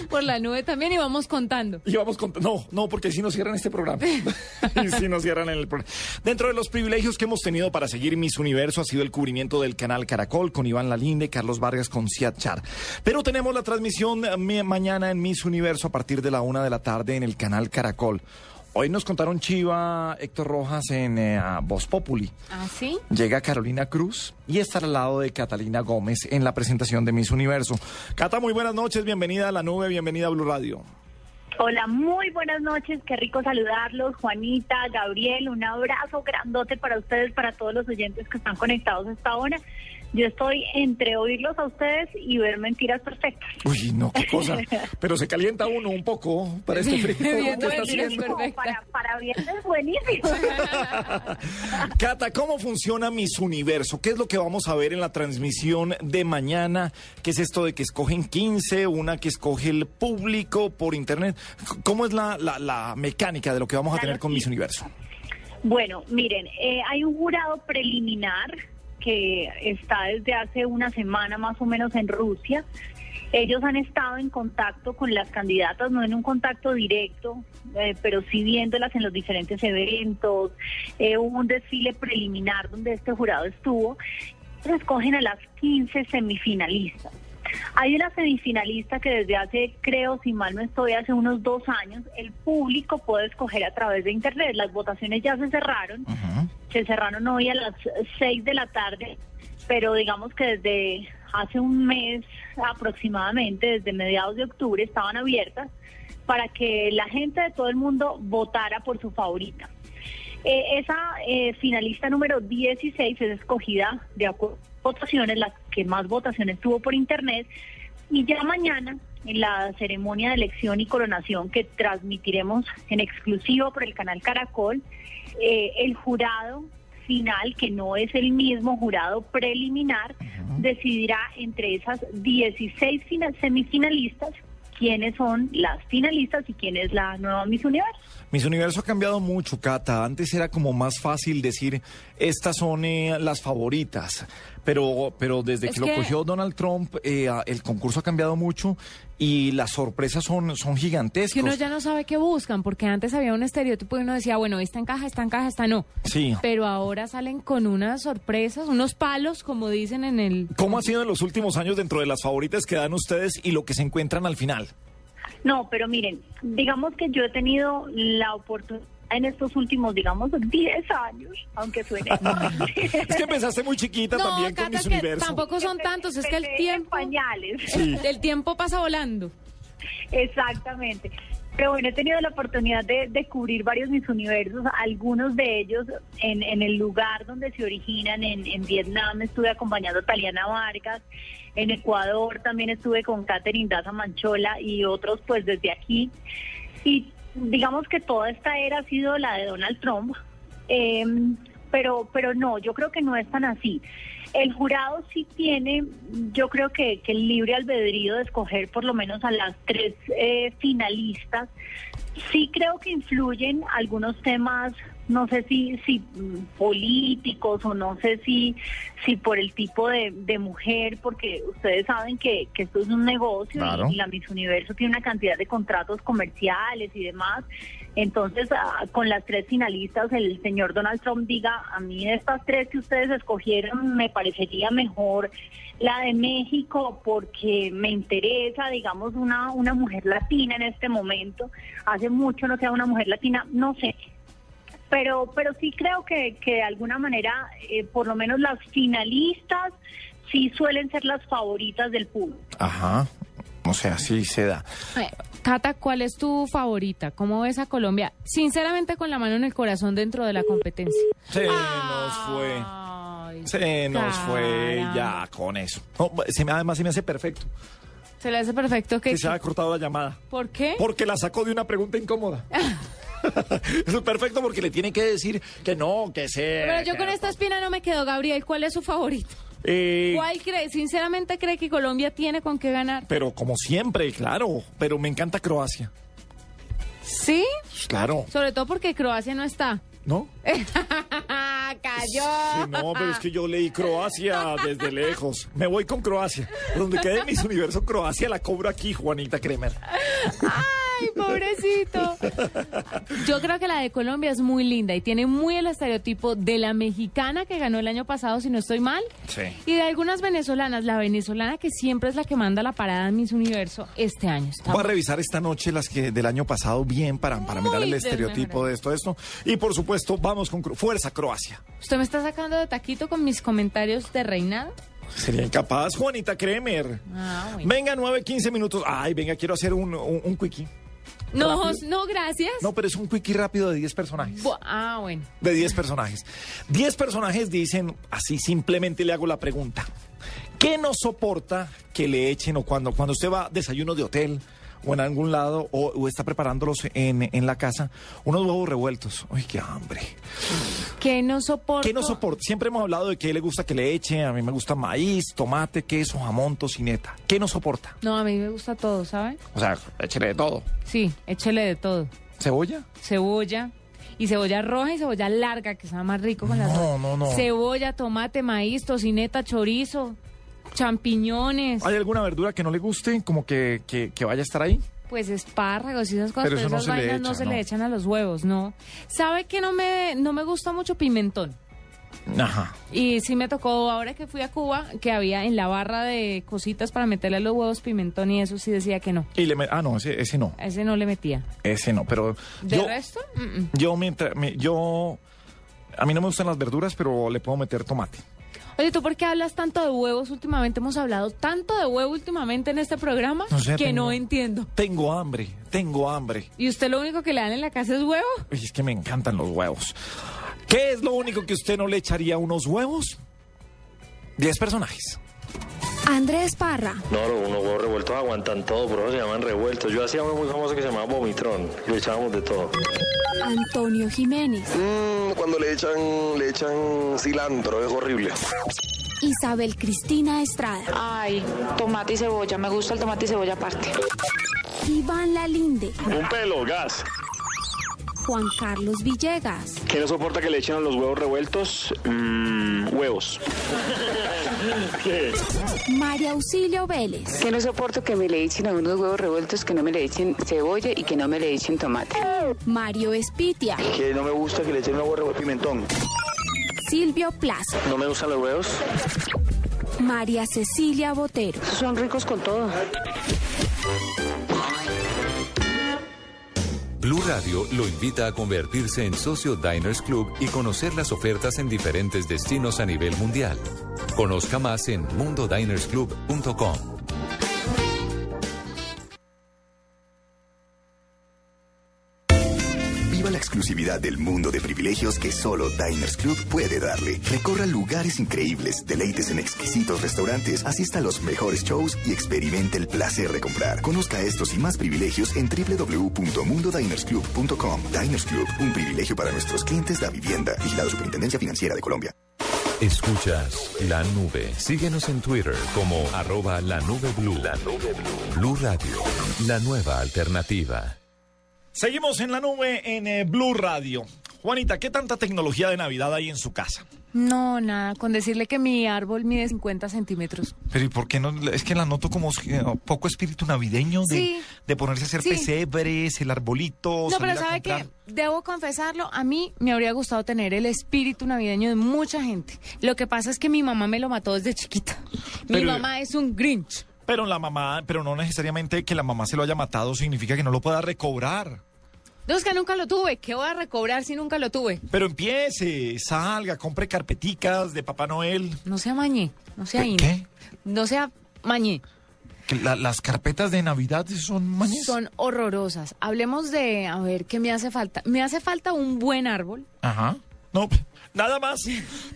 por la nube también y vamos contando. Y vamos con... No, no, porque si nos cierran este programa. y si nos cierran el programa. Dentro de los privilegios que hemos tenido para seguir Miss Universo ha sido el cubrimiento del canal Caracol con Iván Lalinde, Carlos Vargas con Ciat Char. Pero tenemos la transmisión eh, mañana en Miss Universo a partir de la una de la tarde en el canal Caracol. Hoy nos contaron Chiva Héctor Rojas en eh, Voz Populi. ¿Ah, sí? Llega Carolina Cruz y estará al lado de Catalina Gómez en la presentación de Miss Universo. Cata, muy buenas noches, bienvenida a la nube, bienvenida a Blue Radio. Hola, muy buenas noches, qué rico saludarlos, Juanita, Gabriel, un abrazo grandote para ustedes, para todos los oyentes que están conectados a esta hora. Yo estoy entre oírlos a ustedes y ver mentiras perfectas. Uy, no, qué cosa. Pero se calienta uno un poco para este frío. Bien, que está haciendo. para, para viernes buenísimo. Cata, ¿cómo funciona Miss Universo? ¿Qué es lo que vamos a ver en la transmisión de mañana? ¿Qué es esto de que escogen 15, una que escoge el público por internet? ¿Cómo es la, la- la mecánica de lo que vamos a tener con Miss Universo? Bueno, miren, eh, hay un jurado preliminar que está desde hace una semana más o menos en Rusia. Ellos han estado en contacto con las candidatas, no en un contacto directo, eh, pero sí viéndolas en los diferentes eventos. Eh, hubo un desfile preliminar donde este jurado estuvo. Escogen a las 15 semifinalistas. Hay una semifinalista que desde hace, creo, si mal no estoy, hace unos dos años, el público puede escoger a través de Internet. Las votaciones ya se cerraron, se cerraron hoy a las seis de la tarde, pero digamos que desde hace un mes aproximadamente, desde mediados de octubre, estaban abiertas para que la gente de todo el mundo votara por su favorita. Eh, esa eh, finalista número 16 es escogida de acuerdo a votaciones, la que más votaciones tuvo por internet. Y ya mañana, en la ceremonia de elección y coronación que transmitiremos en exclusivo por el canal Caracol, eh, el jurado final, que no es el mismo jurado preliminar, decidirá entre esas 16 fina- semifinalistas quiénes son las finalistas y quién es la nueva Miss Universo. Miss Universo ha cambiado mucho, Cata. Antes era como más fácil decir, estas son eh, las favoritas. Pero, pero desde Es que, lo que- cogió Donald Trump, eh, a- el concurso ha cambiado mucho y las sorpresas son, son gigantescas. Que uno ya no sabe qué buscan, porque antes había un estereotipo y uno decía, bueno, esta encaja, esta encaja, esta no. Sí. Pero ahora salen con unas sorpresas, unos palos, como dicen en el... ¿Cómo ha sido en los últimos años dentro de las favoritas que dan ustedes y lo que se encuentran al final? No, pero miren, digamos que yo he tenido la oportunidad en estos últimos, digamos, 10 años, aunque suene. Es que empezaste muy chiquita No, también con Cata, Miss es que Universo. tampoco son tantos, es que el tiempo... pañales. Sí. El tiempo pasa volando. Exactamente. Pero bueno, he tenido la oportunidad de, de cubrir varios mis universos, algunos de ellos en, en el lugar donde se originan, en, en Vietnam estuve acompañando a Taliana Vargas, en Ecuador también estuve con Catherine Daza Manchola y otros pues desde aquí. Y digamos que toda esta era ha sido la de Donald Trump, eh, pero, pero no, yo creo que no es tan así. El jurado sí tiene, yo creo que, que el libre albedrío de escoger por lo menos a las tres eh, finalistas. Sí creo que influyen algunos temas, no sé si, si mm, políticos o no sé si, si por el tipo de, de mujer, porque ustedes saben que, que esto es un negocio Claro. y la Miss Universo tiene una cantidad de contratos comerciales y demás. Entonces, ah, con las tres finalistas, el señor Donald Trump diga, a mí de estas tres que ustedes escogieron, me parecería mejor la de México porque me interesa, digamos, una, una mujer latina en este momento. Hace mucho no sea una mujer latina, no sé. Pero, pero sí creo que, que de alguna manera, eh, por lo menos las finalistas, sí suelen ser las favoritas del público. Ajá. O sea, así se da. Eh, Cata, ¿cuál es tu favorita? ¿Cómo ves a Colombia? Sinceramente, con la mano en el corazón dentro de la competencia. Se nos fue. Se nos fue ya con eso. No, se me, además se me hace perfecto Se le hace perfecto que... que se haya cortado la llamada. ¿Por qué? Porque la sacó de una pregunta incómoda. Es perfecto porque le tiene que decir que no, que sea. Pero yo con esta espina no me quedo, Gabriel. ¿Cuál es su favorito? Eh, ¿Cuál cree? Sinceramente cree que Colombia tiene con qué ganar. Pero como siempre, claro. Pero me encanta Croacia. ¿Sí? Claro. Sobre todo porque Croacia no está. ¿No? Cayó. Sí, no, pero es que yo leí Croacia desde lejos. Me voy con Croacia. Donde quede mis universo Croacia la cobro aquí, Juanita Kremer. Ay, pobrecito. Yo creo que la de Colombia es muy linda y tiene muy el estereotipo de la mexicana que ganó el año pasado, si no estoy mal, Sí. y de algunas venezolanas. La venezolana que siempre es la que manda la parada en Miss Universo este año. Está Voy a revisar esta noche las que del año pasado bien para, para mirar el estereotipo de esto, esto. Y por supuesto, vamos con fuerza Croacia. ¿Usted me está sacando de taquito con mis comentarios de reinado? Sería incapaz, Juanita Kremer. Ah, bueno. Venga, 9, 15 minutos. Ay, venga, quiero hacer un, un, un quickie. No, rápido. no, gracias. No, pero es un quickie rápido de 10 personajes. Bu- ah, bueno. De 10 personajes. 10 personajes dicen, así simplemente le hago la pregunta. ¿Qué no soporta que le echen o cuando, cuando usted va a desayuno de hotel o en algún lado o, o está preparándolos en, en la casa, unos huevos revueltos? Uy, qué hambre. Que no soporto. ¿Qué no soporta? Siempre hemos hablado de que le gusta que le echen. A mí me gusta maíz, tomate, queso, jamón, tocineta. ¿Qué no soporta? No, a mí me gusta todo, ¿sabe? O sea, échele de todo. Sí, échele de todo. ¿Cebolla? Cebolla. Y cebolla roja y cebolla larga, que está más rico con las No, dos. no, no. Cebolla, tomate, maíz, tocineta, chorizo, champiñones, ¿Hay alguna verdura que no le guste? Como que, que, que vaya a estar ahí. pues espárragos y esas cosas. Pero eso no esas se le vainas no se ¿no? le echan a los huevos, no. ¿Sabe que no me, no me gusta mucho pimentón? Ajá. Y sí me tocó ahora que fui a Cuba, que había en la barra de cositas para meterle a los huevos pimentón y eso sí decía que no. Y le ah, no, ese, ese no. Ese no le metía. Ese no, pero ¿De yo, resto? Mm, mm. yo mientras yo a mí no me gustan las verduras, pero le puedo meter tomate. Oye, ¿tú por qué hablas tanto de huevos últimamente? Hemos hablado tanto de huevo últimamente en este programa No sé, que tengo- no entiendo. Tengo hambre, tengo hambre. ¿Y usted lo único que le dan en la casa es huevo? Uy, es que me encantan los huevos. ¿Qué es lo único que usted no le echaría a unos huevos? Diez personajes. Andrés Parra, No, los unos huevos revueltos aguantan todo, por eso se llaman revueltos. Yo hacía uno muy famoso que se llamaba vomitrón, y le echábamos de todo. Antonio Jiménez, Mm, cuando le echan, le echan cilantro, es horrible. Isabel Cristina Estrada, Ay, tomate y cebolla, me gusta el tomate y cebolla aparte. Iván Lalinde, Un pelo, gas. Juan Carlos Villegas, ¿Quién no soporta que le echen a los huevos revueltos? Mm, huevos. María Auxilio Vélez, Que no soporto que me le echen a unos huevos revueltos, que no me le echen cebolla y que no me le echen tomate. Mario Espitia, Que no me gusta que le echen un huevo revuelto pimentón. Silvio Plaza, ¿No me gustan los huevos? María Cecilia Botero. Son ricos con todo. Blue Radio lo invita a convertirse en socio Diners Club y conocer las ofertas en diferentes destinos a nivel mundial. Conozca más en mundodinersclub.com. exclusividad del mundo de privilegios que solo Diners Club puede darle. Recorra lugares increíbles, deleites en exquisitos restaurantes, asista a los mejores shows y experimente el placer de comprar. Conozca estos y más privilegios en www.mundodinersclub.com. Diners Club, un privilegio para nuestros clientes de vivienda. Vigilado Superintendencia Financiera de Colombia. Escuchas La Nube. Síguenos en Twitter como arroba la nube blue. La nube. Blue Radio, la nueva alternativa. Seguimos en la nube en eh, Blue Radio. Juanita, ¿qué tanta tecnología de Navidad hay en su casa? No, nada, con decirle que mi árbol mide 50 centímetros. Pero ¿y por qué no? Es que la noto como eh, poco espíritu navideño de, Sí. de ponerse a hacer Sí. pesebres, el arbolito. No, pero ¿sabe que Debo confesarlo, a mí me habría gustado tener el espíritu navideño de mucha gente. Lo que pasa es que mi mamá me lo mató desde chiquita. Mi mamá es un Grinch. Pero la mamá, pero no necesariamente que la mamá se lo haya matado significa que no lo pueda recobrar. No, es que nunca lo tuve. ¿Qué voy a recobrar si nunca lo tuve? Pero empiece, salga, compre carpeticas de Papá Noel. No sea mañé, no sea ¿Qué? in- ¿Qué? No sea mañé. que la- las carpetas de Navidad son mañas. Son horrorosas. Hablemos de, a ver, ¿qué me hace falta? Me hace falta un buen árbol. Ajá. No, nada más.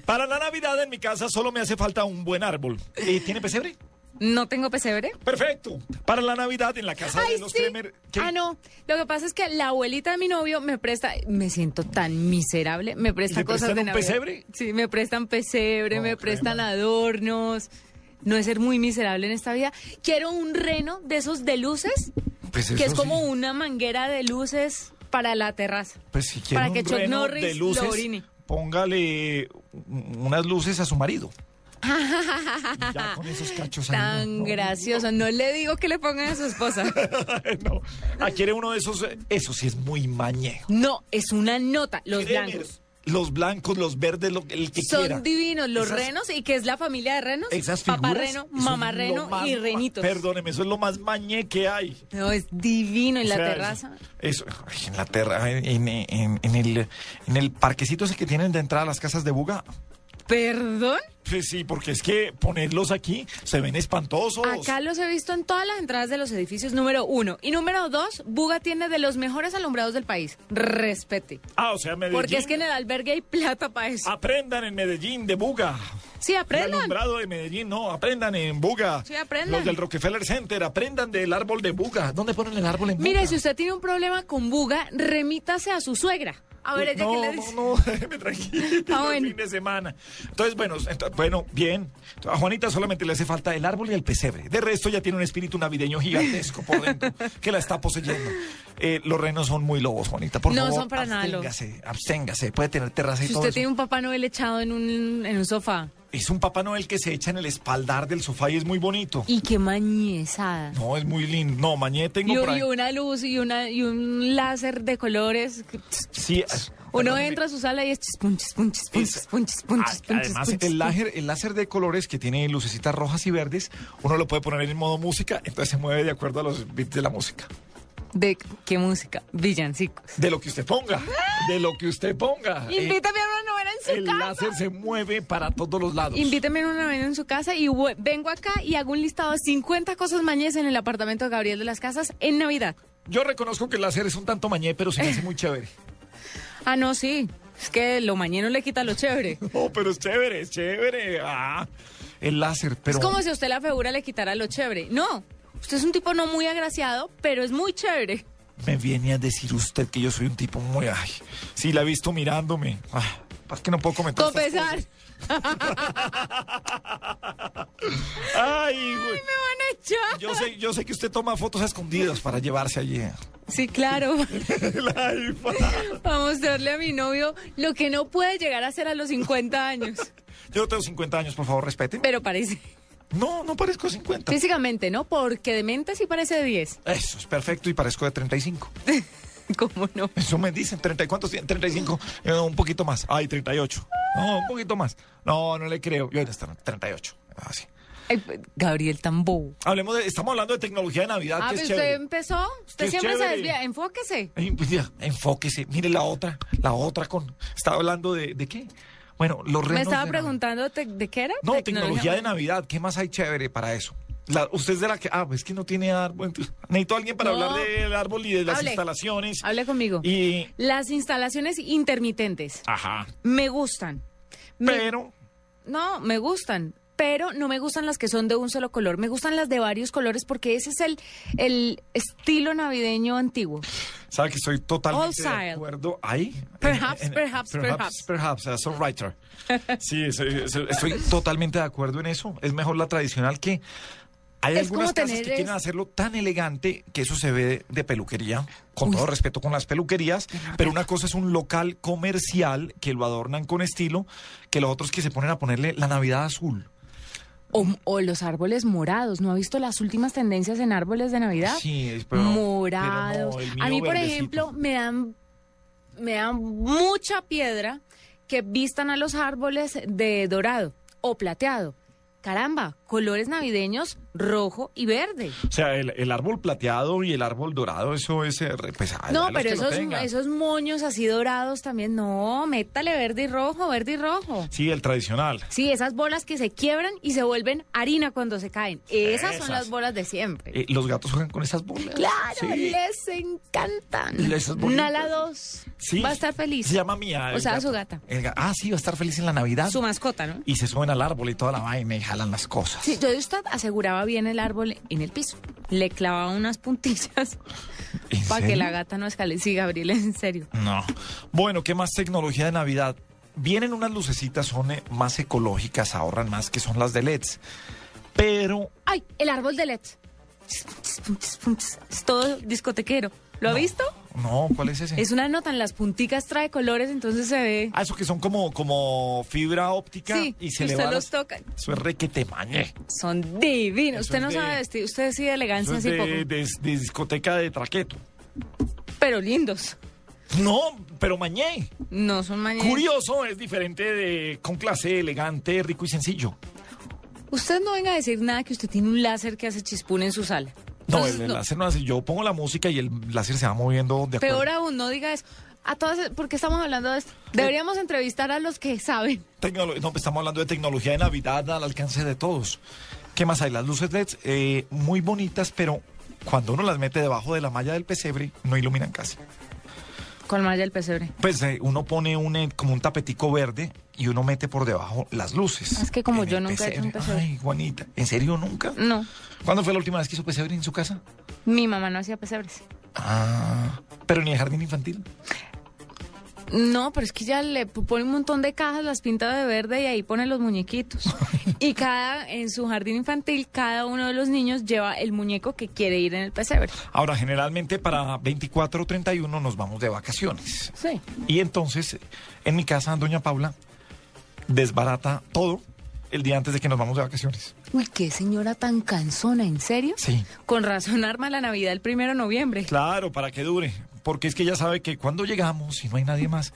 Para la Navidad en mi casa solo me hace falta un buen árbol. ¿Y tiene pesebre? No tengo pesebre. Perfecto. Para la Navidad en la casa Ay, de los sí. Kremer. ¿qué? Ah, no. Lo que pasa es que la abuelita de mi novio me presta, me siento tan miserable, me presta ¿Le cosas prestan de un Navidad. pesebre? Sí, me prestan pesebre, me prestan adornos. No es ser muy miserable en esta vida. Quiero un reno de esos de luces, Pues que es como sí. una manguera de luces para la terraza. Pues si quiere para un que Chuck Norris de lo luces, orine. póngale unas luces a su marido. Ya con esos cachos ahí, Tan no, no. gracioso. No le digo que le pongan a su esposa. Ah, quiere uno de esos. Eso sí es muy mañejo. No, es una nota. Los blancos. Los blancos, los verdes, lo, el que Son quiera. divinos los Esas- renos y que es la familia de renos. Esas Papá figuras, reno, eso es mamá reno más y renitos. Perdóneme, eso es lo más mañé que hay. No, es divino en O la sea, terraza. Eso, en la terra, en, en- en el, en el parquecito ese que tienen de entrada a las casas de Buga. ¿Perdón? Pues sí, porque es que ponerlos aquí se ven espantosos. Acá los he visto en todas las entradas de los edificios, número uno. Y número dos, Buga tiene de los mejores alumbrados del país. Respete. Ah, o sea, Medellín. Porque es que en el albergue hay plata para eso. Aprendan en Medellín de Buga. Sí, El aprendan. alumbrado de Medellín, no, aprendan en Buga. Sí, aprendan. Los del Rockefeller Center, aprendan del árbol de Buga. ¿Dónde ponen el árbol en Buga? Mire, si usted tiene un problema con Buga, remítase a su suegra. No, no, no, déjeme tranquilo. Ah, el fin de semana. Entonces, bueno, bueno, bien. A Juanita solamente le hace falta el árbol y el pesebre. De resto ya tiene un espíritu navideño gigantesco por dentro que la está poseyendo. Eh, los renos son muy lobos, Juanita. Por No favor, son para nada lobos. absténgase, absténgase. Puede tener terraza y Si todo usted eso. tiene un Papá Noel echado en un, en un sofá. Es un Papá Noel que se echa en el espaldar del sofá y es muy bonito. Y qué mañezada. No, es muy lindo. No, mañé tengo Y, por ahí. y una luz y, una, y un láser de colores. Sí, Uno entra a su sala y es chispun, chispun, chispun, chispun, chispun, chispun, Además, chispun, el láser, el láser de colores que tiene lucecitas rojas y verdes, uno lo puede poner en modo música, entonces se mueve de acuerdo a los beats de la música. ¿De qué música? Villancicos. De lo que usted ponga, de lo que usted ponga. Eh, Invítame a una novena en su el casa. láser se mueve para todos los lados. Invítame a una novena en su casa y vengo acá y hago un listado de 50 cosas mañez en el apartamento de Gabriel de las Casas en Navidad. Yo reconozco que el láser es un tanto mañé, pero se me hace muy chévere. Ah, no, sí. Es que lo mañé no le quita lo chévere. No, pero es chévere, es chévere. Ah, el láser, pero... Es como si a usted la figura le quitara lo chévere. No, usted es un tipo no muy agraciado, pero es muy chévere. Me viene a decir usted que yo soy un tipo muy... Ay, sí, la he visto mirándome. Ah, es que no puedo comentar estas Confesar. Ay, güey. me van a echar. Yo sé, yo sé que usted toma fotos a escondidas para llevarse allí. Sí, claro. La iPhone. Vamos a mostrarle a mi novio lo que no puede llegar a ser a los 50 años. Yo no tengo 50 años, por favor, respeten. Pero parece. No, no parezco 50. Físicamente, ¿no? Porque de mente sí parece de 10. Eso es perfecto y parezco de 35. ¿Cómo no? Eso me dicen, 30, ¿y ¿cuántos tienen? 35, eh, un poquito más. Ay, 38. No, un poquito más. No, no le creo. Yo está 38. Así. Ay, Gabriel tan bobo. Hablemos de, estamos hablando de tecnología de Navidad, Ah, que es usted chévere. empezó. Usted Que siempre se desvía. Enfóquese. Pues enfóquese. Mire la otra, la otra con. Estaba hablando de, ¿de qué? Bueno, los renos Me estaba preguntando de qué era. No, tecnología de Navidad. ¿Qué más hay chévere para eso? La- usted es de la que. Ah, pues que no tiene árbol. entonces, Necesito a alguien para No. hablar del árbol y de las Hable. instalaciones. Hable conmigo. Y. Las instalaciones intermitentes. Ajá. Me gustan. Me- Pero. No, me gustan. Pero no me gustan las que son de un solo color. Me gustan las de varios colores porque ese es el, el estilo navideño antiguo. ¿Sabe que estoy totalmente de acuerdo ahí? Perhaps, En- en- perhaps, perhaps, perhaps. perhaps, a writer. Sí, soy- soy- estoy totalmente de acuerdo en eso. Es mejor la tradicional que hay Es algunas casas que quieren hacerlo tan elegante que eso se ve de, de peluquería, con todo respeto con las peluquerías, pero una cosa es un local comercial que lo adornan con estilo, que lo otro es que se ponen a ponerle la Navidad azul. O, o los árboles morados. ¿No ha visto las últimas tendencias en árboles de Navidad? Sí, es- pero- Morados. pero no, A mí, por verdecito. ejemplo, me dan, me dan mucha piedra que vistan a los árboles de dorado o plateado. Caramba, colores navideños rojo y verde. O sea, el, el árbol plateado y el árbol dorado, eso es eh, pues, No, pero esos, esos moños así dorados también, no, métale verde y rojo, verde y rojo. Sí, el tradicional. Sí, esas bolas que se quiebran y se vuelven harina cuando se caen. Esas, son las bolas de siempre. Eh, los gatos juegan con esas bolas. Claro, Sí. les encantan. Esas. Nala 2 Sí. va a estar feliz. Se llama Mía. O sea, gato. su gata. El ah, sí, va a estar feliz en la Navidad. Su mascota, ¿no? Y se suben al árbol y toda la vaina y jalan las cosas. Sí, yo usted aseguraba bien el árbol en el piso. Le clavaba unas puntillas ¿En para que la gata no escale. Sí, Gabriel, en serio. No. Bueno, ¿qué más tecnología de Navidad? Vienen unas lucecitas, son eh, más ecológicas, ahorran más, que son las de LEDs. Pero ¡Ay! El árbol de LED. Es todo discotequero. ¿Lo ha visto? no, ¿cuál es ese? Es una nota, en las punticas trae colores, entonces se ve. Ah, eso que son como, como fibra óptica Sí, y se le usted va los toca. Eso es requete mañé. Son divinos. Eso usted no de- sabe vestir, usted sí de elegancia es así de, poco. de- de discoteca de traqueto. Pero lindos. No, pero mañé. No son mañana. Curioso, es diferente de con clase, elegante, rico y sencillo. Usted no venga a decir nada que usted tiene un láser que hace chispún en su sala. No, el, láser no hace. Yo pongo la música y el láser se va moviendo de acuerdo. Peor aún, no diga eso. A todas, ¿por qué estamos hablando de esto? Deberíamos entrevistar a los que saben. Tecnolo- no, pues estamos hablando de tecnología de Navidad al alcance de todos. ¿Qué más hay? Las luces LED, eh, muy bonitas, pero cuando uno las mete debajo de la malla del pesebre, no iluminan casi. ¿Cuál malla el pesebre? Pues eh, uno pone un, eh, como un tapetico verde y uno mete por debajo las luces. Es que como yo nunca he hecho un pesebre. Ay, Juanita, ¿en serio nunca? No, ¿Cuándo fue la última vez que hizo pesebre en su casa? mi mamá no hacía pesebres. Ah, pero ni el jardín infantil. No, pero es que ya le pone un montón de cajas, las pinta de verde y ahí pone los muñequitos. y cada, en su jardín infantil, cada uno de los niños lleva el muñeco que quiere ir en el pesebre. Ahora, generalmente para 24 o 31 nos vamos de vacaciones. Sí. Y entonces, en mi casa, doña Paula desbarata todo el día antes de que nos vamos de vacaciones. Uy, qué señora tan cansona, ¿en serio? Sí. Con razón arma la Navidad el primero de noviembre. Claro, para que dure. Porque es que ella sabe que cuando llegamos y no hay nadie más,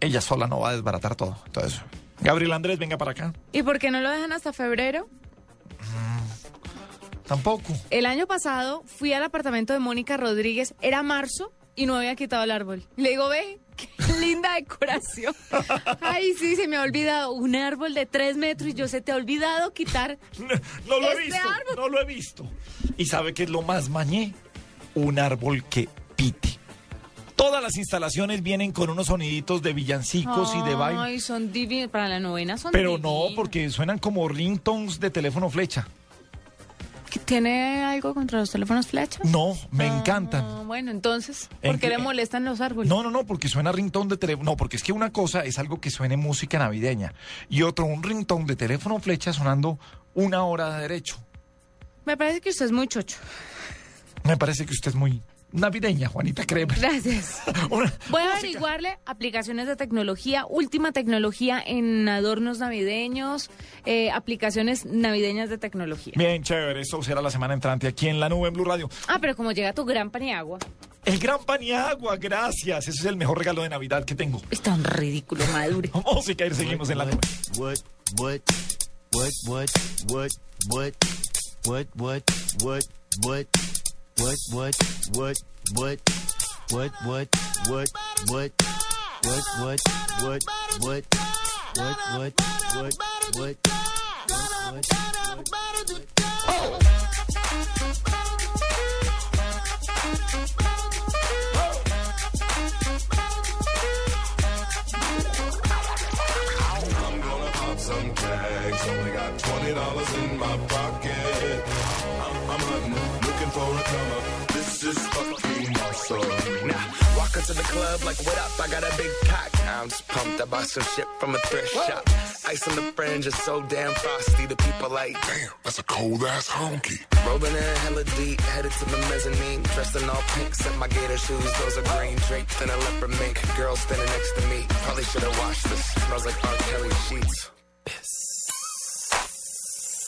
ella sola no va a desbaratar todo. Entonces, Gabriel Andrés, venga para acá. ¿Y por qué no lo dejan hasta febrero? Tampoco. El año pasado fui al apartamento de Mónica Rodríguez, era marzo y no había quitado el árbol. Le digo, ve, qué linda decoración. Ay, sí, se me ha olvidado un árbol de tres metros y yo se te ha olvidado quitar. No lo he Este visto. árbol. No lo he visto. ¿Y sabe qué es lo más mañé? Un árbol que pite. Todas las instalaciones vienen con unos soniditos de villancicos y de baile. Ay, son divinos. Para la novena son Pero no, porque suenan como ringtones de teléfono flecha. ¿Tiene algo contra los teléfonos flecha? No, me encantan. Ah, bueno, entonces, ¿En ¿por qué qué? le molestan los árboles? No, no, no, porque suena ringtone de teléfono. No, porque es que una cosa es algo que suene música navideña y otro un ringtone de teléfono flecha sonando una hora de derecho. Me parece que usted es muy chocho. Me parece que usted es muy navideña, Juanita Kremer. Gracias. Una- Voy a averiguarle aplicaciones de tecnología, última tecnología en adornos navideños, eh, aplicaciones navideñas de tecnología. Bien, chévere. Eso será la semana entrante aquí en la nube en Blue Radio. Ah, pero como llega tu gran paniagua. El gran paniagua, gracias. Ese es el mejor regalo de Navidad que tengo. Es tan ridículo, madure. Música y seguimos en la nube. What, what, what, what, what, what, what, what, what, what, what, what, what, what, what, what, what, what, what, what, what, what, what, what, what what what what I'm gonna pop some tags. Only got twenty dollars in my pocket. For a comer. This is fucking awesome. Now, walk into the club like, what up? I got a big cock. I'm just pumped. I bought some shit from a thrift shop. Ice on the fringe is so damn frosty. The people like, damn, That's a cold ass honky. rolling in hella deep, headed to the mezzanine. Dressed in all pink, set my gator shoes. Those are green draped in a leopard mink. Girl standing next to me. Probably should have washed this. Smells like R. Kelly sheets.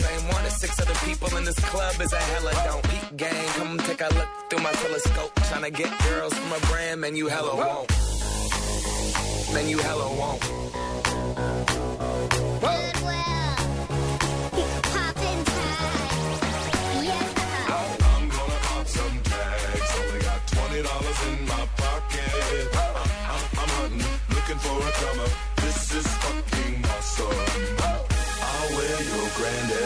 same one as six other people in this club is a hella don't. Peep gang, come take a look through my telescope. Tryna get girls from a brand, man, you hella won't. Man, you hella won't. I'm gonna pop some tags. Only got twenty dollars in my pocket. I'm, I'm, I'm hunting, looking for a come up. This is fucking awesome.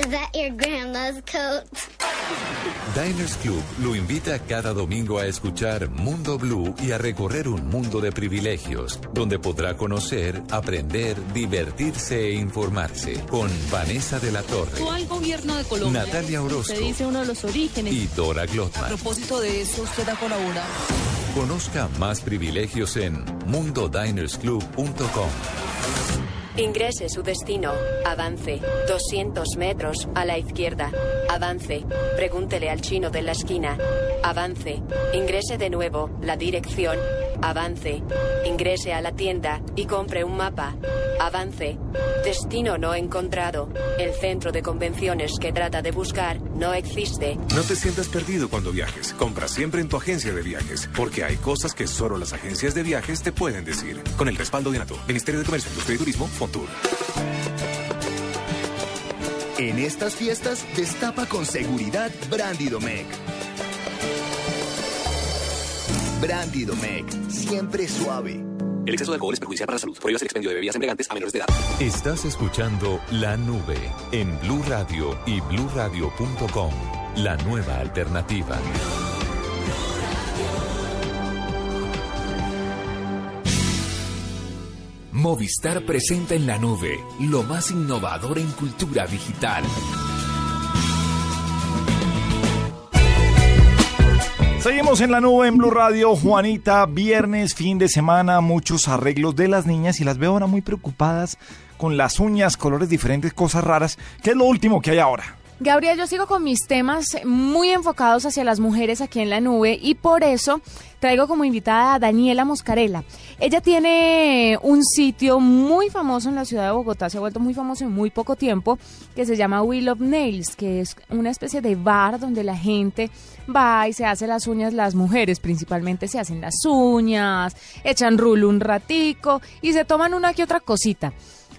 Is that your grandma's coat? Diners Club lo invita cada domingo a escuchar Mundo Blue y a recorrer un mundo de privilegios, donde podrá conocer, aprender, divertirse e informarse con Vanessa de la Torre al gobierno de Colombia. Natalia Orozco. Se dice uno de los orígenes. y Dora A Glotman. propósito de eso, usted ha colaborado. Conozca más privilegios en mundodinersclub.com. Ingrese su destino. Avance. 200 metros a la izquierda. Avance. Pregúntele al chino de la esquina. Avance. Ingrese de nuevo. La dirección. Avance. Ingrese a la tienda y compre un mapa. Avance. Destino no encontrado. El centro de convenciones que trata de buscar no existe. No te sientas perdido cuando viajes. Compra siempre en tu agencia de viajes, porque hay cosas que solo las agencias de viajes te pueden decir. Con el respaldo de NATO, Ministerio de Comercio, Industria y Turismo, Fontur. En estas fiestas, destapa con seguridad Brandy Domecq. Brandy Domecq, siempre suave. El exceso de alcohol es perjudicial para la salud. Prohíbas el expendio de bebidas embriagantes a menores de edad. Estás escuchando La Nube en Blue Radio y bluradio.com. La nueva alternativa. Movistar presenta en la nube lo más innovador en cultura digital. Seguimos en la nube en Blue Radio, Juanita, viernes, fin de semana, muchos arreglos de las niñas y las veo ahora muy preocupadas con las uñas, colores diferentes, cosas raras. ¿Qué es lo último que hay ahora? Gabriel, yo sigo con mis temas muy enfocados hacia las mujeres aquí en la nube y por eso traigo como invitada a Daniela Moscarella. Ella tiene un sitio muy famoso en la ciudad de Bogotá, se ha vuelto muy famoso en muy poco tiempo, que se llama Will of Nails, que es una especie de bar donde la gente va y se hace las uñas, las mujeres principalmente se hacen las uñas, echan rulo un ratico y se toman una que otra cosita.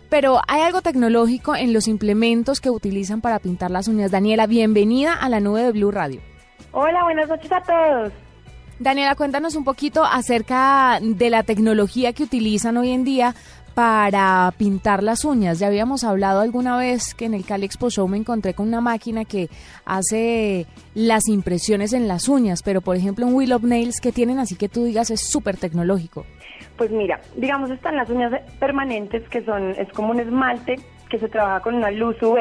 pero hay algo tecnológico en los implementos que utilizan para pintar las uñas. Daniela, bienvenida a la nube de Blue Radio. Hola, buenas noches a todos. Daniela, cuéntanos un poquito acerca de la tecnología que utilizan hoy en día para pintar las uñas. Ya habíamos hablado alguna vez que en el Cali Expo Show me encontré con una máquina que hace las impresiones en las uñas, pero por ejemplo un Wheel of Nails que tienen así que tú digas es súper tecnológico. Pues mira, digamos están las uñas permanentes que son, es como un esmalte que se trabaja con una luz UV.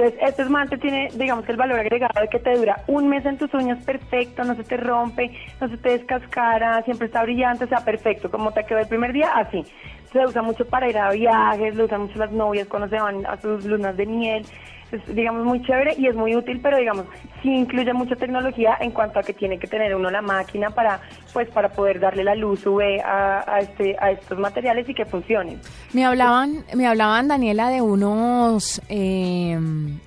Entonces, este esmalte tiene, digamos el valor agregado de que te dura un mes en tus uñas perfecto, no se te rompe, no se te descascara, siempre está brillante, o sea, perfecto, como te quedó el primer día, así. Se usa mucho para ir a viajes, lo usan mucho las novias cuando se van a sus lunas de miel. Es, digamos, muy chévere y es muy útil, pero digamos, sí incluye mucha tecnología en cuanto a que tiene que tener uno la máquina para, pues, para poder darle la luz UV a, a este, a estos materiales y que funcionen. Me hablaban, me hablaban Daniela de unos eh,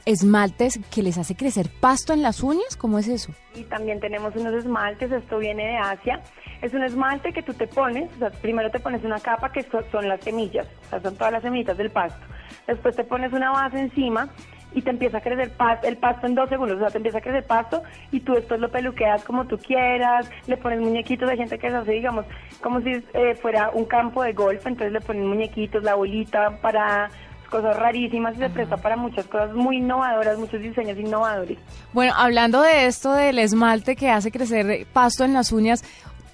esmaltes que les hace crecer pasto en las uñas, ¿cómo es eso? Y también tenemos unos esmaltes, esto viene de Asia. Es un esmalte que tú te pones, o sea, primero te pones una capa que so- son las semillas, o sea, son todas las semillitas del pasto. Después te pones una base encima y te empieza a crecer el pasto en dos segundos, o sea, te empieza a crecer pasto y tú después lo peluqueas como tú quieras, le pones muñequitos, hay gente que se hace, digamos, como si eh, fuera un campo de golf, entonces le ponen muñequitos, la bolita para cosas rarísimas y se presta para muchas cosas muy innovadoras, muchos diseños innovadores. Bueno, hablando de esto del esmalte que hace crecer pasto en las uñas,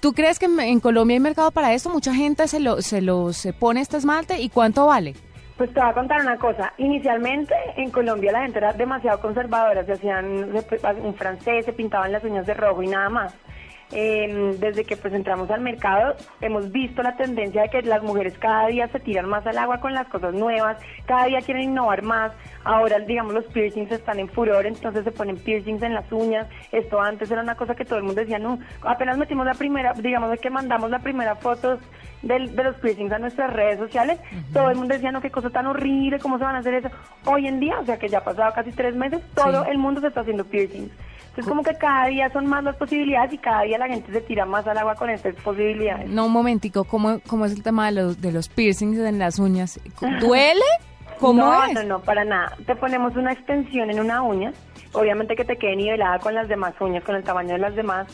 ¿tú crees que en- en Colombia hay mercado para esto? Mucha gente se lo se lo se pone este esmalte y cuánto vale? Pues te voy a contar una cosa. Inicialmente en Colombia la gente era demasiado conservadora. Se hacían un francés, se pintaban las uñas de rojo y nada más. Eh, desde que pues entramos al mercado hemos visto la tendencia de que las mujeres cada día se tiran más al agua con las cosas nuevas, cada día quieren innovar más. Ahora digamos los piercings están en furor, entonces se ponen piercings en las uñas. Esto antes era una cosa que todo el mundo decía, no, apenas metimos la primera, digamos que mandamos la primera foto del- de los piercings a nuestras redes sociales, todo el mundo decía, no, qué cosa tan horrible, cómo se van a hacer eso. Hoy en día, o sea que ya ha pasado casi tres meses, todo el mundo se está haciendo piercings. Entonces como que cada día son más las posibilidades y cada día la gente se tira más al agua con estas posibilidades. No, un momentico, ¿cómo, cómo es el tema de los, de los piercings en las uñas? ¿Duele? ¿Cómo no, es? no, no, para nada. Te ponemos una extensión en una uña, obviamente que te quede nivelada con las demás uñas, con el tamaño de las demás,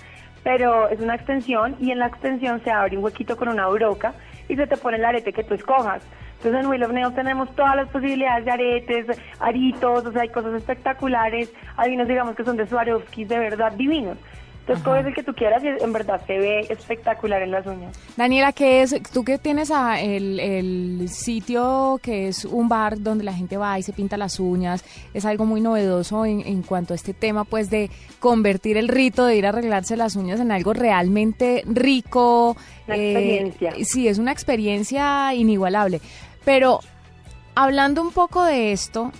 pero es una extensión y en la extensión se abre un huequito con una broca y se te pone el arete que tú escojas. Entonces en Wheel of Nails tenemos todas las posibilidades de aretes, aritos, o sea, hay cosas espectaculares, hay unos digamos que son de Swarovski de verdad divinos. Entonces coges el que tú quieras y en verdad se ve espectacular en las uñas. Daniela, ¿qué es? Tú que tienes a el, el sitio que es un bar donde la gente va y se pinta las uñas, es algo muy novedoso en, en cuanto a este tema, pues de convertir el rito de ir a arreglarse las uñas en algo realmente rico. Una eh, experiencia. sí, es una experiencia inigualable. Pero hablando un poco de esto,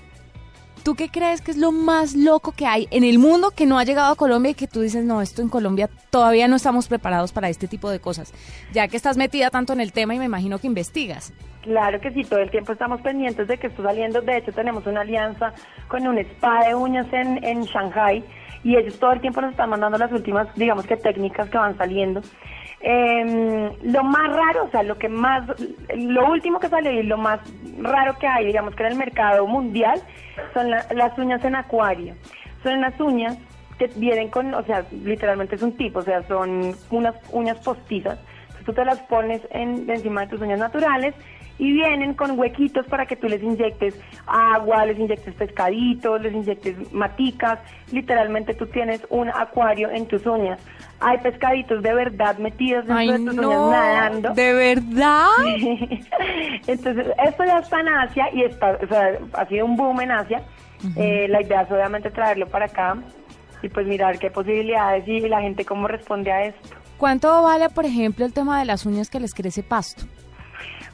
¿Tú qué crees que es lo más loco que hay en el mundo que no ha llegado a Colombia y que tú dices, no, esto en Colombia todavía no estamos preparados para este tipo de cosas? Ya que estás metida tanto en el tema y me imagino que investigas. Claro que sí, todo el tiempo estamos pendientes de que esté saliendo. De hecho, tenemos una alianza con un spa de uñas en, en Shanghai y ellos todo el tiempo nos están mandando las últimas, digamos que técnicas que van saliendo. Eh, lo más raro, o sea, lo que más, lo último que salió y lo más raro que hay, digamos que en el mercado mundial, son la- las uñas en acuario. Son unas uñas que vienen con, o sea, literalmente es un tipo, o sea, son unas uñas postizas. Tú te las pones en, encima de tus uñas naturales y vienen con huequitos para que tú les inyectes agua, les inyectes pescaditos, les inyectes maticas. Literalmente tú tienes un acuario en tus uñas. Hay pescaditos de verdad metidos dentro Ay, de tus no, uñas nadando. ¿de verdad? Entonces, esto ya está en Asia y está, o sea, ha sido un boom en Asia. Eh, la idea es obviamente traerlo para acá y pues mirar qué posibilidades y la gente cómo responde a esto. ¿Cuánto vale, por ejemplo, el tema de las uñas que les crece pasto?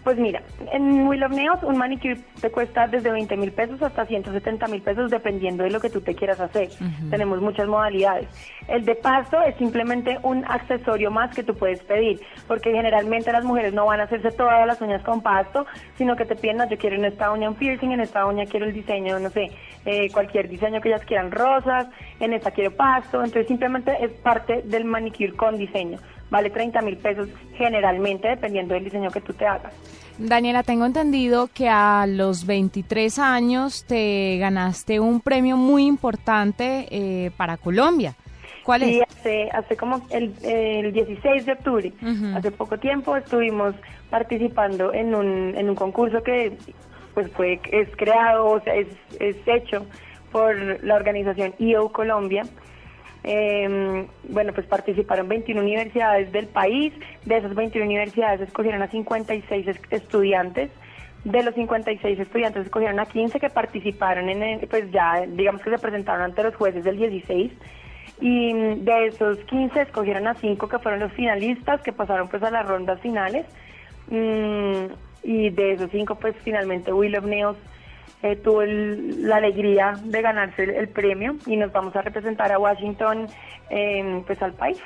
Pues mira, en Will of Nails un manicure te cuesta desde 20 mil pesos hasta 170 mil pesos dependiendo de lo que tú te quieras hacer. Tenemos muchas modalidades. El de pasto es simplemente un accesorio más que tú puedes pedir, porque generalmente las mujeres no van a hacerse todas las uñas con pasto, sino que te piden, no, yo quiero en esta uña un piercing, en esta uña quiero el diseño, no sé, eh, cualquier diseño que ellas quieran, rosas, en esta quiero pasto, entonces simplemente es parte del manicure con diseño. Vale 30 mil pesos generalmente, dependiendo del diseño que tú te hagas. Daniela, tengo entendido que a los 23 años te ganaste un premio muy importante eh, para Colombia. ¿Cuál Sí, es? hace, hace como el, el 16 de octubre, hace poco tiempo estuvimos participando en un, en un concurso que pues fue es creado, o sea, es, es hecho por la organización IO Colombia. Eh, bueno, pues participaron 21 universidades del país, de esas 21 universidades escogieron a 56 es- estudiantes, de los 56 estudiantes escogieron a 15 que participaron en, el- pues ya digamos que se presentaron ante los jueces del 16 y mm, de esos 15 escogieron a 5 que fueron los finalistas que pasaron pues a las rondas finales. Mm, y de esos 5 pues finalmente Will of Neos eh, tuvo el- la alegría de ganarse el, el premio y nos vamos a representar a Washington eh, pues al país.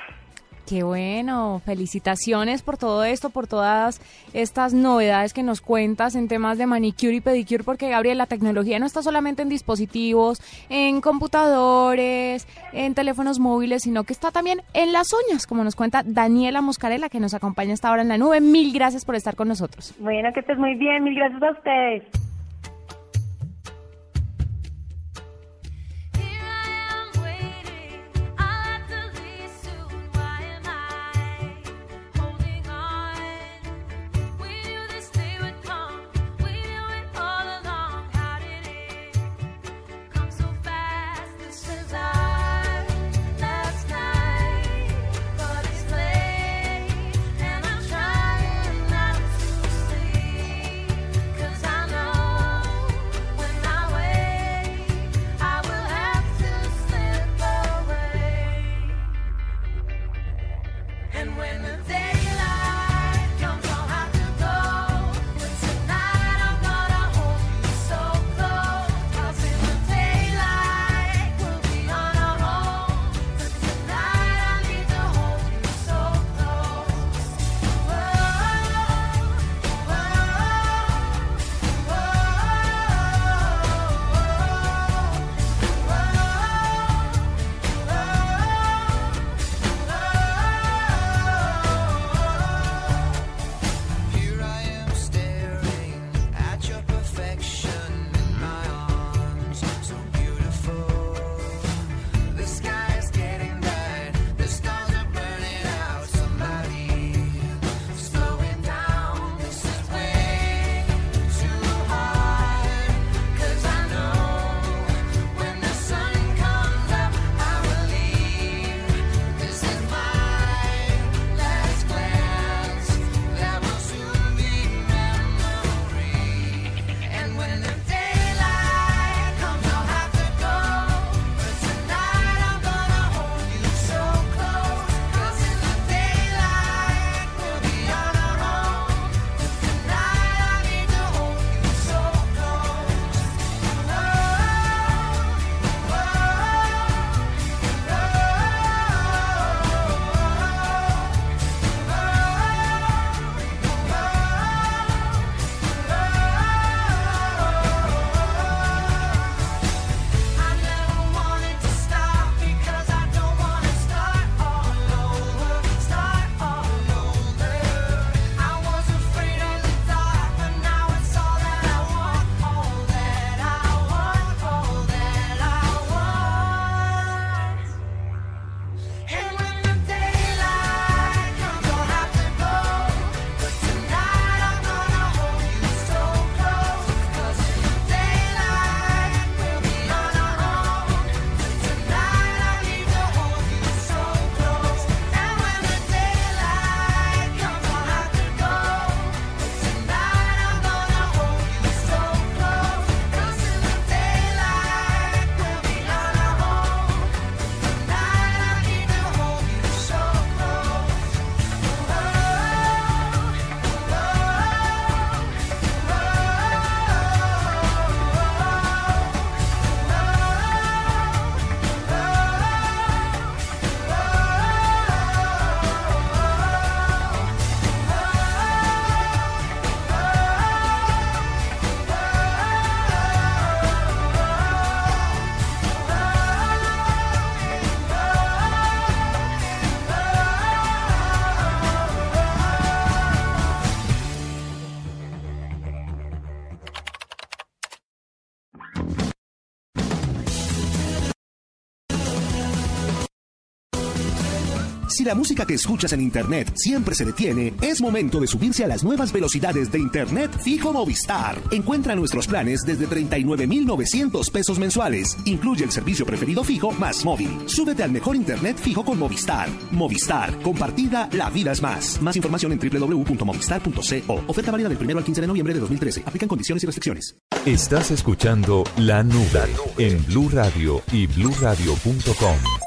Qué bueno, felicitaciones por todo esto, por todas estas novedades que nos cuentas en temas de manicure y pedicure, porque Gabriel, la tecnología no está solamente en dispositivos, en computadores, en teléfonos móviles, sino que está también en las uñas, como nos cuenta Daniela Moscarela, que nos acompaña hasta ahora en la nube. Mil gracias por estar con nosotros. Bueno, que estés muy bien, mil gracias a ustedes. La música que escuchas en Internet siempre se detiene, es momento de subirse a las nuevas velocidades de Internet fijo Movistar. Encuentra nuestros planes desde 39,900 pesos mensuales. Incluye el servicio preferido fijo más móvil. Súbete al mejor Internet fijo con Movistar. Movistar. Compartida, la vida es más. Más información en www.movistar.co. Oferta válida del 1 al 15 de noviembre de 2013. Aplican condiciones y restricciones. Estás escuchando La Nube en Blue Radio y bluradio.com.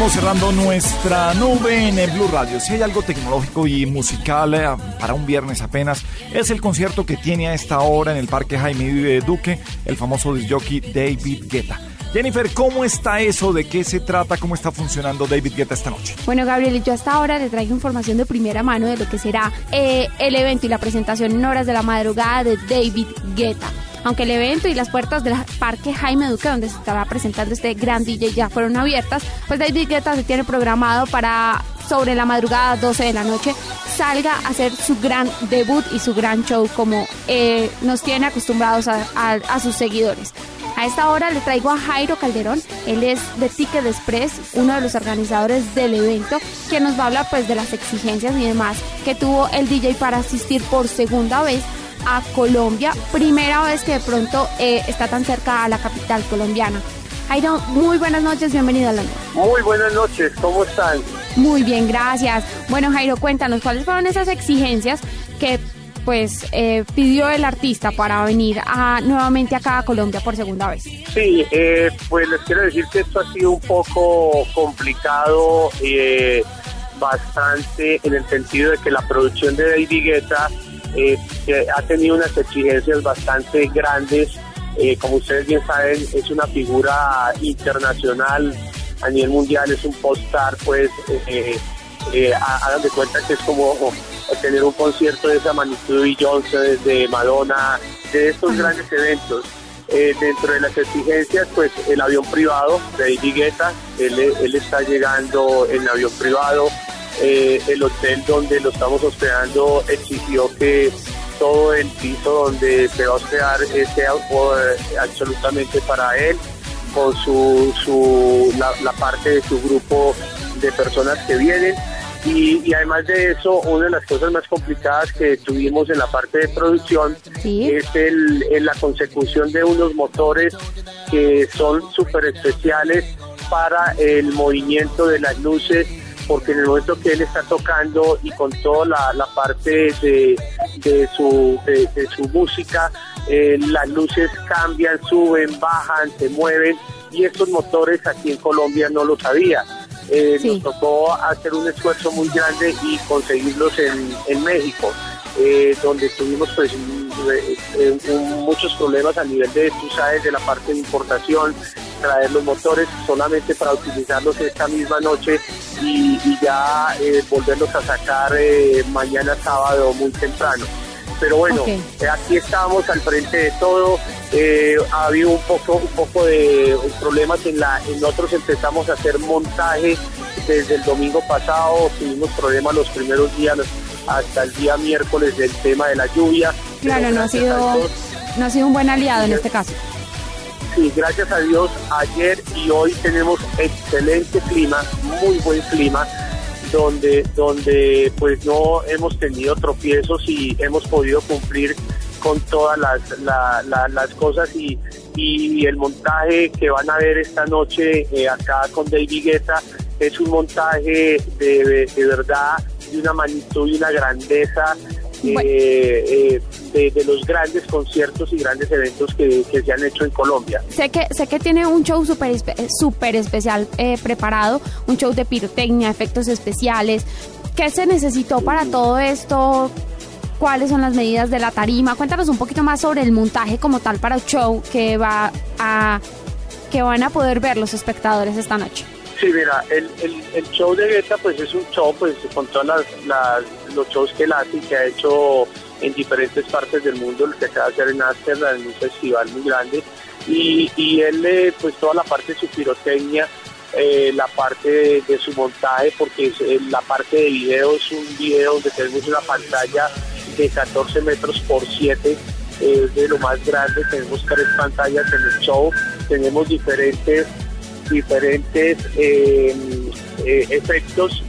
vamos cerrando nuestra nube en el Blue Radio. Si hay algo tecnológico y musical eh, para un viernes apenas, es el concierto que tiene a esta hora en el Parque Jaime Duque el famoso disjockey David Guetta. Jennifer, ¿cómo está eso? ¿De qué se trata? ¿Cómo está funcionando David Guetta esta noche? Bueno, Gabriel, yo hasta ahora le traigo información de primera mano de lo que será eh, el evento y la presentación en horas de la madrugada de David Guetta. Aunque el evento y las puertas del Parque Jaime Duque, donde se estará presentando este gran DJ, ya fueron abiertas, pues David Guetta se tiene programado para sobre la madrugada 12 de la noche salga a hacer su gran debut y su gran show como eh, nos tiene acostumbrados a, sus seguidores. A esta hora le traigo a Jairo Calderón, él es de Ticket Express, uno de los organizadores del evento, quien nos va a hablar pues de las exigencias y demás que tuvo el DJ para asistir por segunda vez a Colombia, primera vez que de pronto eh, está tan cerca a la capital colombiana. Jairo, muy buenas noches, bienvenido a la noche. Muy buenas noches, ¿cómo están? Muy bien, gracias. Bueno, Jairo, cuéntanos cuáles fueron esas exigencias que pues eh, pidió el artista para venir a, nuevamente acá a Colombia por segunda vez. Sí, eh, pues les quiero decir que esto ha sido un poco complicado, eh, bastante en el sentido de que la producción de David Guetta eh, ha tenido unas exigencias bastante grandes. Eh, como ustedes bien saben, es una figura internacional a nivel mundial, es un postar, pues, eh, ha- hagan de cuenta que es como tener un concierto de esa magnitud de Beyoncé, de Madonna, de estos grandes eventos. Eh, dentro de las exigencias, pues el avión privado de David Guetta, él, él está llegando en avión privado. Eh, el hotel donde lo estamos hospedando exigió que todo el piso donde se va a hospedar sea eh, absolutamente para él, con su, su la, la parte de su grupo de personas que vienen. Y, y además de eso, una de las cosas más complicadas que tuvimos en la parte de producción es el, en la consecución de unos motores que son súper especiales para el movimiento de las luces, porque en el momento que él está tocando y con toda la, la parte de, de su, de, de su música, eh, las luces cambian, suben, bajan, se mueven, y estos motores aquí en Colombia no los había. Eh, Nos tocó hacer un esfuerzo muy grande y conseguirlos en, en México, eh, donde tuvimos pues un- eh, un- muchos problemas a nivel de, tú sabes, de la parte de importación, traer los motores solamente para utilizarlos esta misma noche y, y ya eh, volverlos a sacar mañana sábado muy temprano. Pero bueno, aquí estamos al frente de todo. Eh, ha habido un poco, un poco de problemas en la, en nosotros empezamos a hacer montaje desde el domingo pasado. Tuvimos problemas los primeros días hasta el día miércoles del tema de la lluvia. Claro, no ha sido, Dios, no ha sido un buen aliado en este caso. Sí, gracias a Dios, ayer y hoy tenemos excelente clima, muy buen clima, donde, donde pues no hemos tenido tropiezos y hemos podido cumplir con todas las, la- la- las cosas y, y el montaje que van a ver esta noche eh, acá con David Guetta es un montaje de, de verdad de una magnitud y una grandeza eh, eh, de, de los grandes conciertos y grandes eventos que, que se han hecho en Colombia. Sé que, sé que tiene un show súper eh, súper especial eh, preparado, un show de pirotecnia, efectos especiales. ¿Qué se necesitó para todo esto? ¿Cuáles son las medidas de la tarima? Cuéntanos un poquito más sobre el montaje como tal para el show que va a que van a poder ver los espectadores esta noche. Sí, mira, el, el, el show de Guetta pues es un show pues con todos las, las- los shows que él hace y que ha hecho en diferentes partes del mundo, lo que acaba de hacer en Amsterdam, en un festival muy grande. Y, y él, eh, pues toda la parte de su pirotecnia, eh, la parte de, su montaje, porque eh, la parte de video es un video donde tenemos una pantalla de 14 metros por 7, es de lo más grande, tenemos tres pantallas en el show, tenemos diferentes diferentes efectos,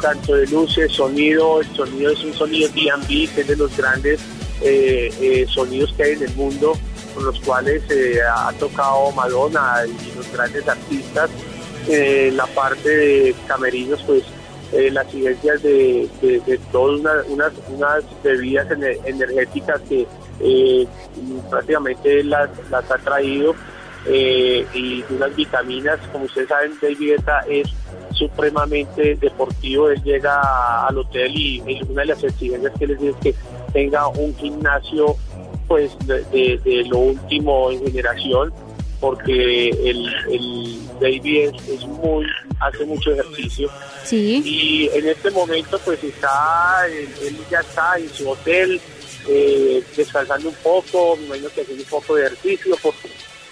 tanto de luces, sonido, el sonido es un sonido D&B, que es de los grandes eh, eh, sonidos que hay en el mundo, con los cuales eh, ha tocado Madonna y los grandes artistas. Eh, la parte de camerinos, pues eh, las iglesias de, de, todas una- unas, unas bebidas ener- energéticas que eh, prácticamente las, las ha traído eh, y unas vitaminas, como ustedes saben, David Guetta es supremamente deportivo, él llega al hotel y, y una de las exigencias que les dice es que tenga un gimnasio pues de, de- de lo último en generación porque el, el David es, es muy hace mucho ejercicio Sí. y en este momento pues está él, él ya está en su hotel eh, descansando un poco me imagino que haciendo un poco de ejercicio porque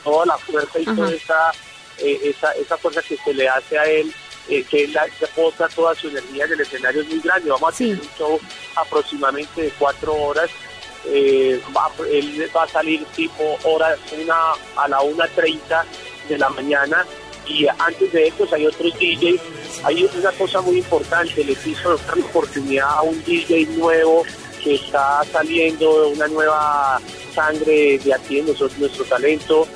toda la fuerza y Ajá. toda esa, eh, esa esa fuerza que se le hace a él eh, que él bota toda su energía en el escenario es muy grande vamos a tener un show aproximadamente de cuatro horas eh, va, él va a salir tipo hora una a la 1.30 de la mañana y antes de eso hay otros DJs. Hay una cosa muy importante, les hizo la oportunidad a un DJ nuevo que está saliendo, una nueva sangre de aquí en nuestro, nuestro talento,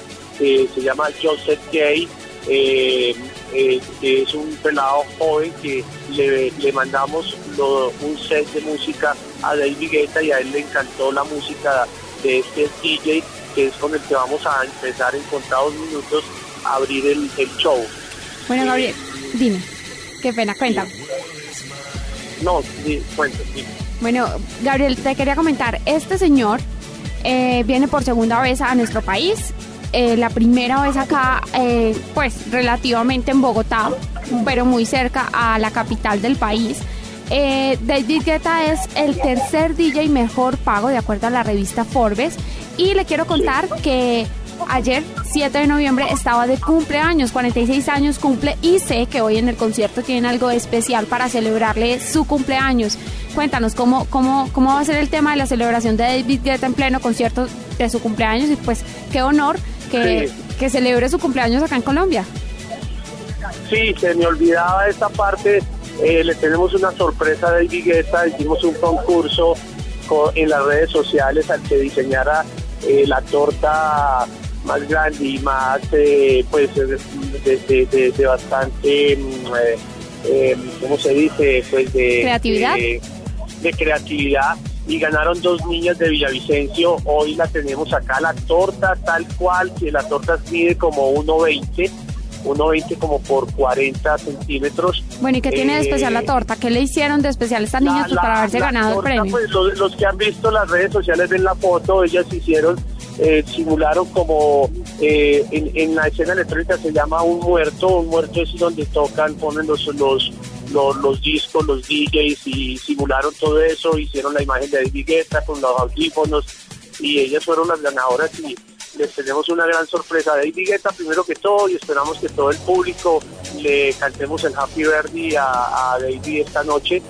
se llama Joseph Gay, eh, eh, que es un pelado joven que le, le mandamos lo- un set de música a David Guetta y a él le encantó la música de este DJ, que es con el que vamos a empezar en contados minutos a abrir el, el show. Bueno, Gabriel, dime. Qué pena, cuéntame. No, sí, sí. Bueno, Gabriel, te quería comentar, este señor eh, viene por segunda vez a nuestro país, eh, la primera vez acá, eh, pues relativamente en Bogotá, pero muy cerca a la capital del país. Eh, David Guetta es el tercer DJ mejor pago de acuerdo a la revista Forbes y le quiero contar que ayer 7 de noviembre estaba de cumpleaños, 46 años cumple y sé que hoy en el concierto tienen algo especial para celebrarle su cumpleaños. Cuéntanos cómo, cómo, cómo va a ser el tema de la celebración de David Guetta en pleno concierto de su cumpleaños y pues qué honor que, Sí. que celebre su cumpleaños acá en Colombia. Sí, se me olvidaba esta parte. Eh, le tenemos una sorpresa a David Guetta. Hicimos un concurso co- en las redes sociales al que diseñara eh, la torta más grande y más, eh, pues, de, de- de- de bastante, mm, eh, eh, ¿cómo se dice? Pues de ¿Creatividad? de- de creatividad y ganaron dos niñas de Villavicencio. Hoy la tenemos acá, la torta tal cual, que la torta mide como 1,20, 1,20 como por 40 centímetros. Bueno, ¿y qué tiene de Eh, especial la torta? ¿Qué le hicieron de especial a estas niñas pues, la- para haberse la ganado el torta, premio? pues, los, los que han visto las redes sociales ven la foto, ellas hicieron, eh, simularon como eh, en, en la escena electrónica se llama un muerto, un muerto es donde tocan, ponen los, los, los, discos, los DJs y simularon todo eso, hicieron la imagen de David Guetta con los audífonos y ellas fueron las ganadoras y les tenemos una gran sorpresa a David Guetta primero que todo y esperamos que todo el público le cantemos el Happy Birthday a, a David esta noche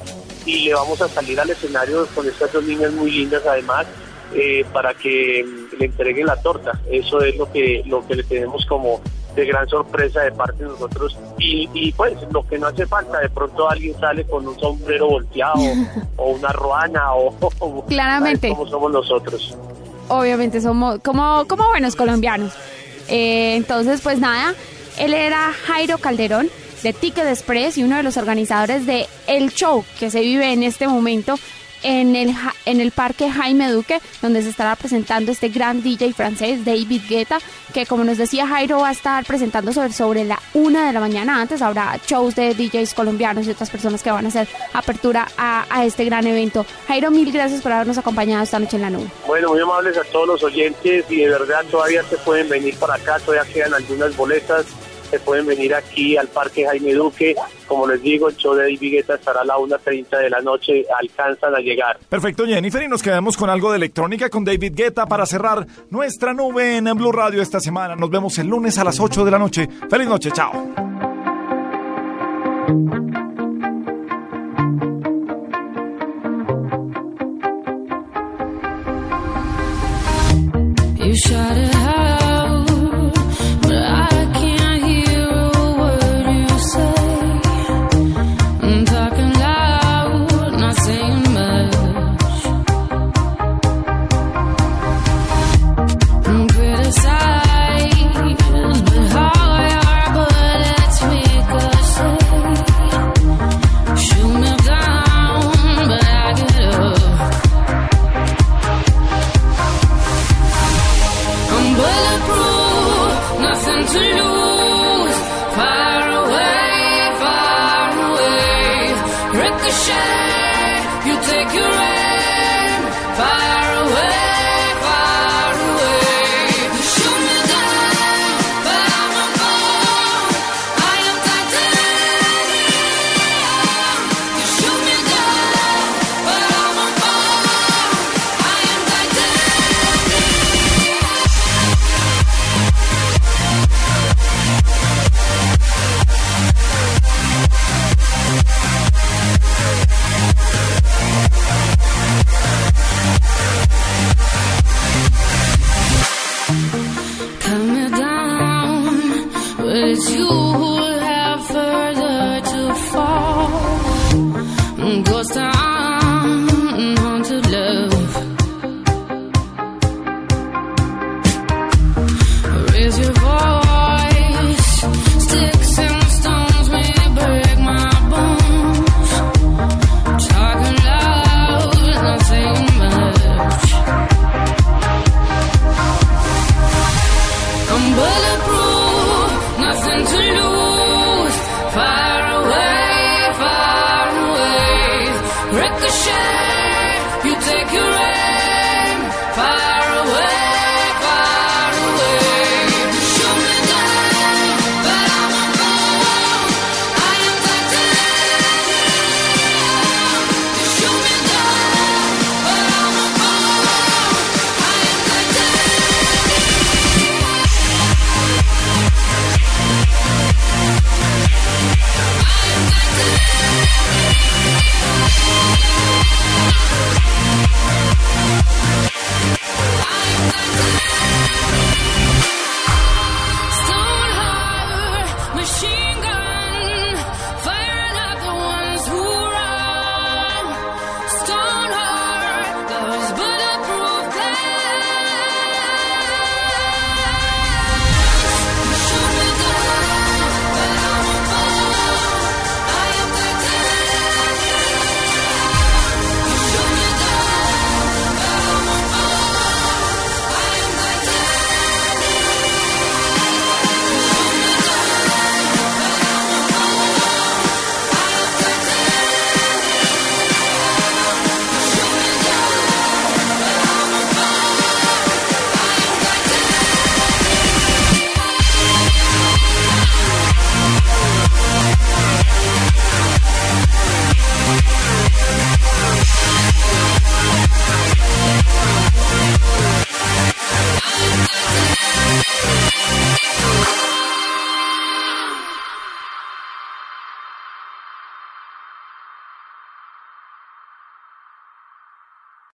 y le vamos a salir al escenario con estas dos niñas muy lindas además eh, para que le entreguen la torta. Eso es lo que lo que le tenemos como de gran sorpresa de parte de nosotros y, y pues lo que no hace falta, de pronto alguien sale con un sombrero volteado o una ruana o, o Claramente. ¿sabes cómo somos nosotros. Obviamente somos como, como buenos colombianos. Eh, entonces, pues nada, él era Jairo Calderón de Ticket Express y uno de los organizadores de el show que se vive en este momento en el, en el parque Jaime Duque, donde se estará presentando este gran DJ francés, David Guetta, que como nos decía Jairo va a estar presentando sobre, sobre la una de la mañana. Antes habrá shows de DJs colombianos y otras personas que van a hacer apertura a, a este gran evento. Jairo, mil gracias por habernos acompañado esta noche en la nube. Bueno, muy amables a todos los oyentes y de verdad todavía se pueden venir para acá, todavía quedan algunas boletas se pueden venir aquí al Parque Jaime Duque. Como les digo, el show de David Guetta estará a la 1.30 de la noche, alcanzan a llegar. Perfecto, Jennifer, y nos quedamos con algo de electrónica con David Guetta para cerrar nuestra nube en Blue Radio esta semana. Nos vemos el lunes a las 8 de la noche. Feliz noche, chao. You it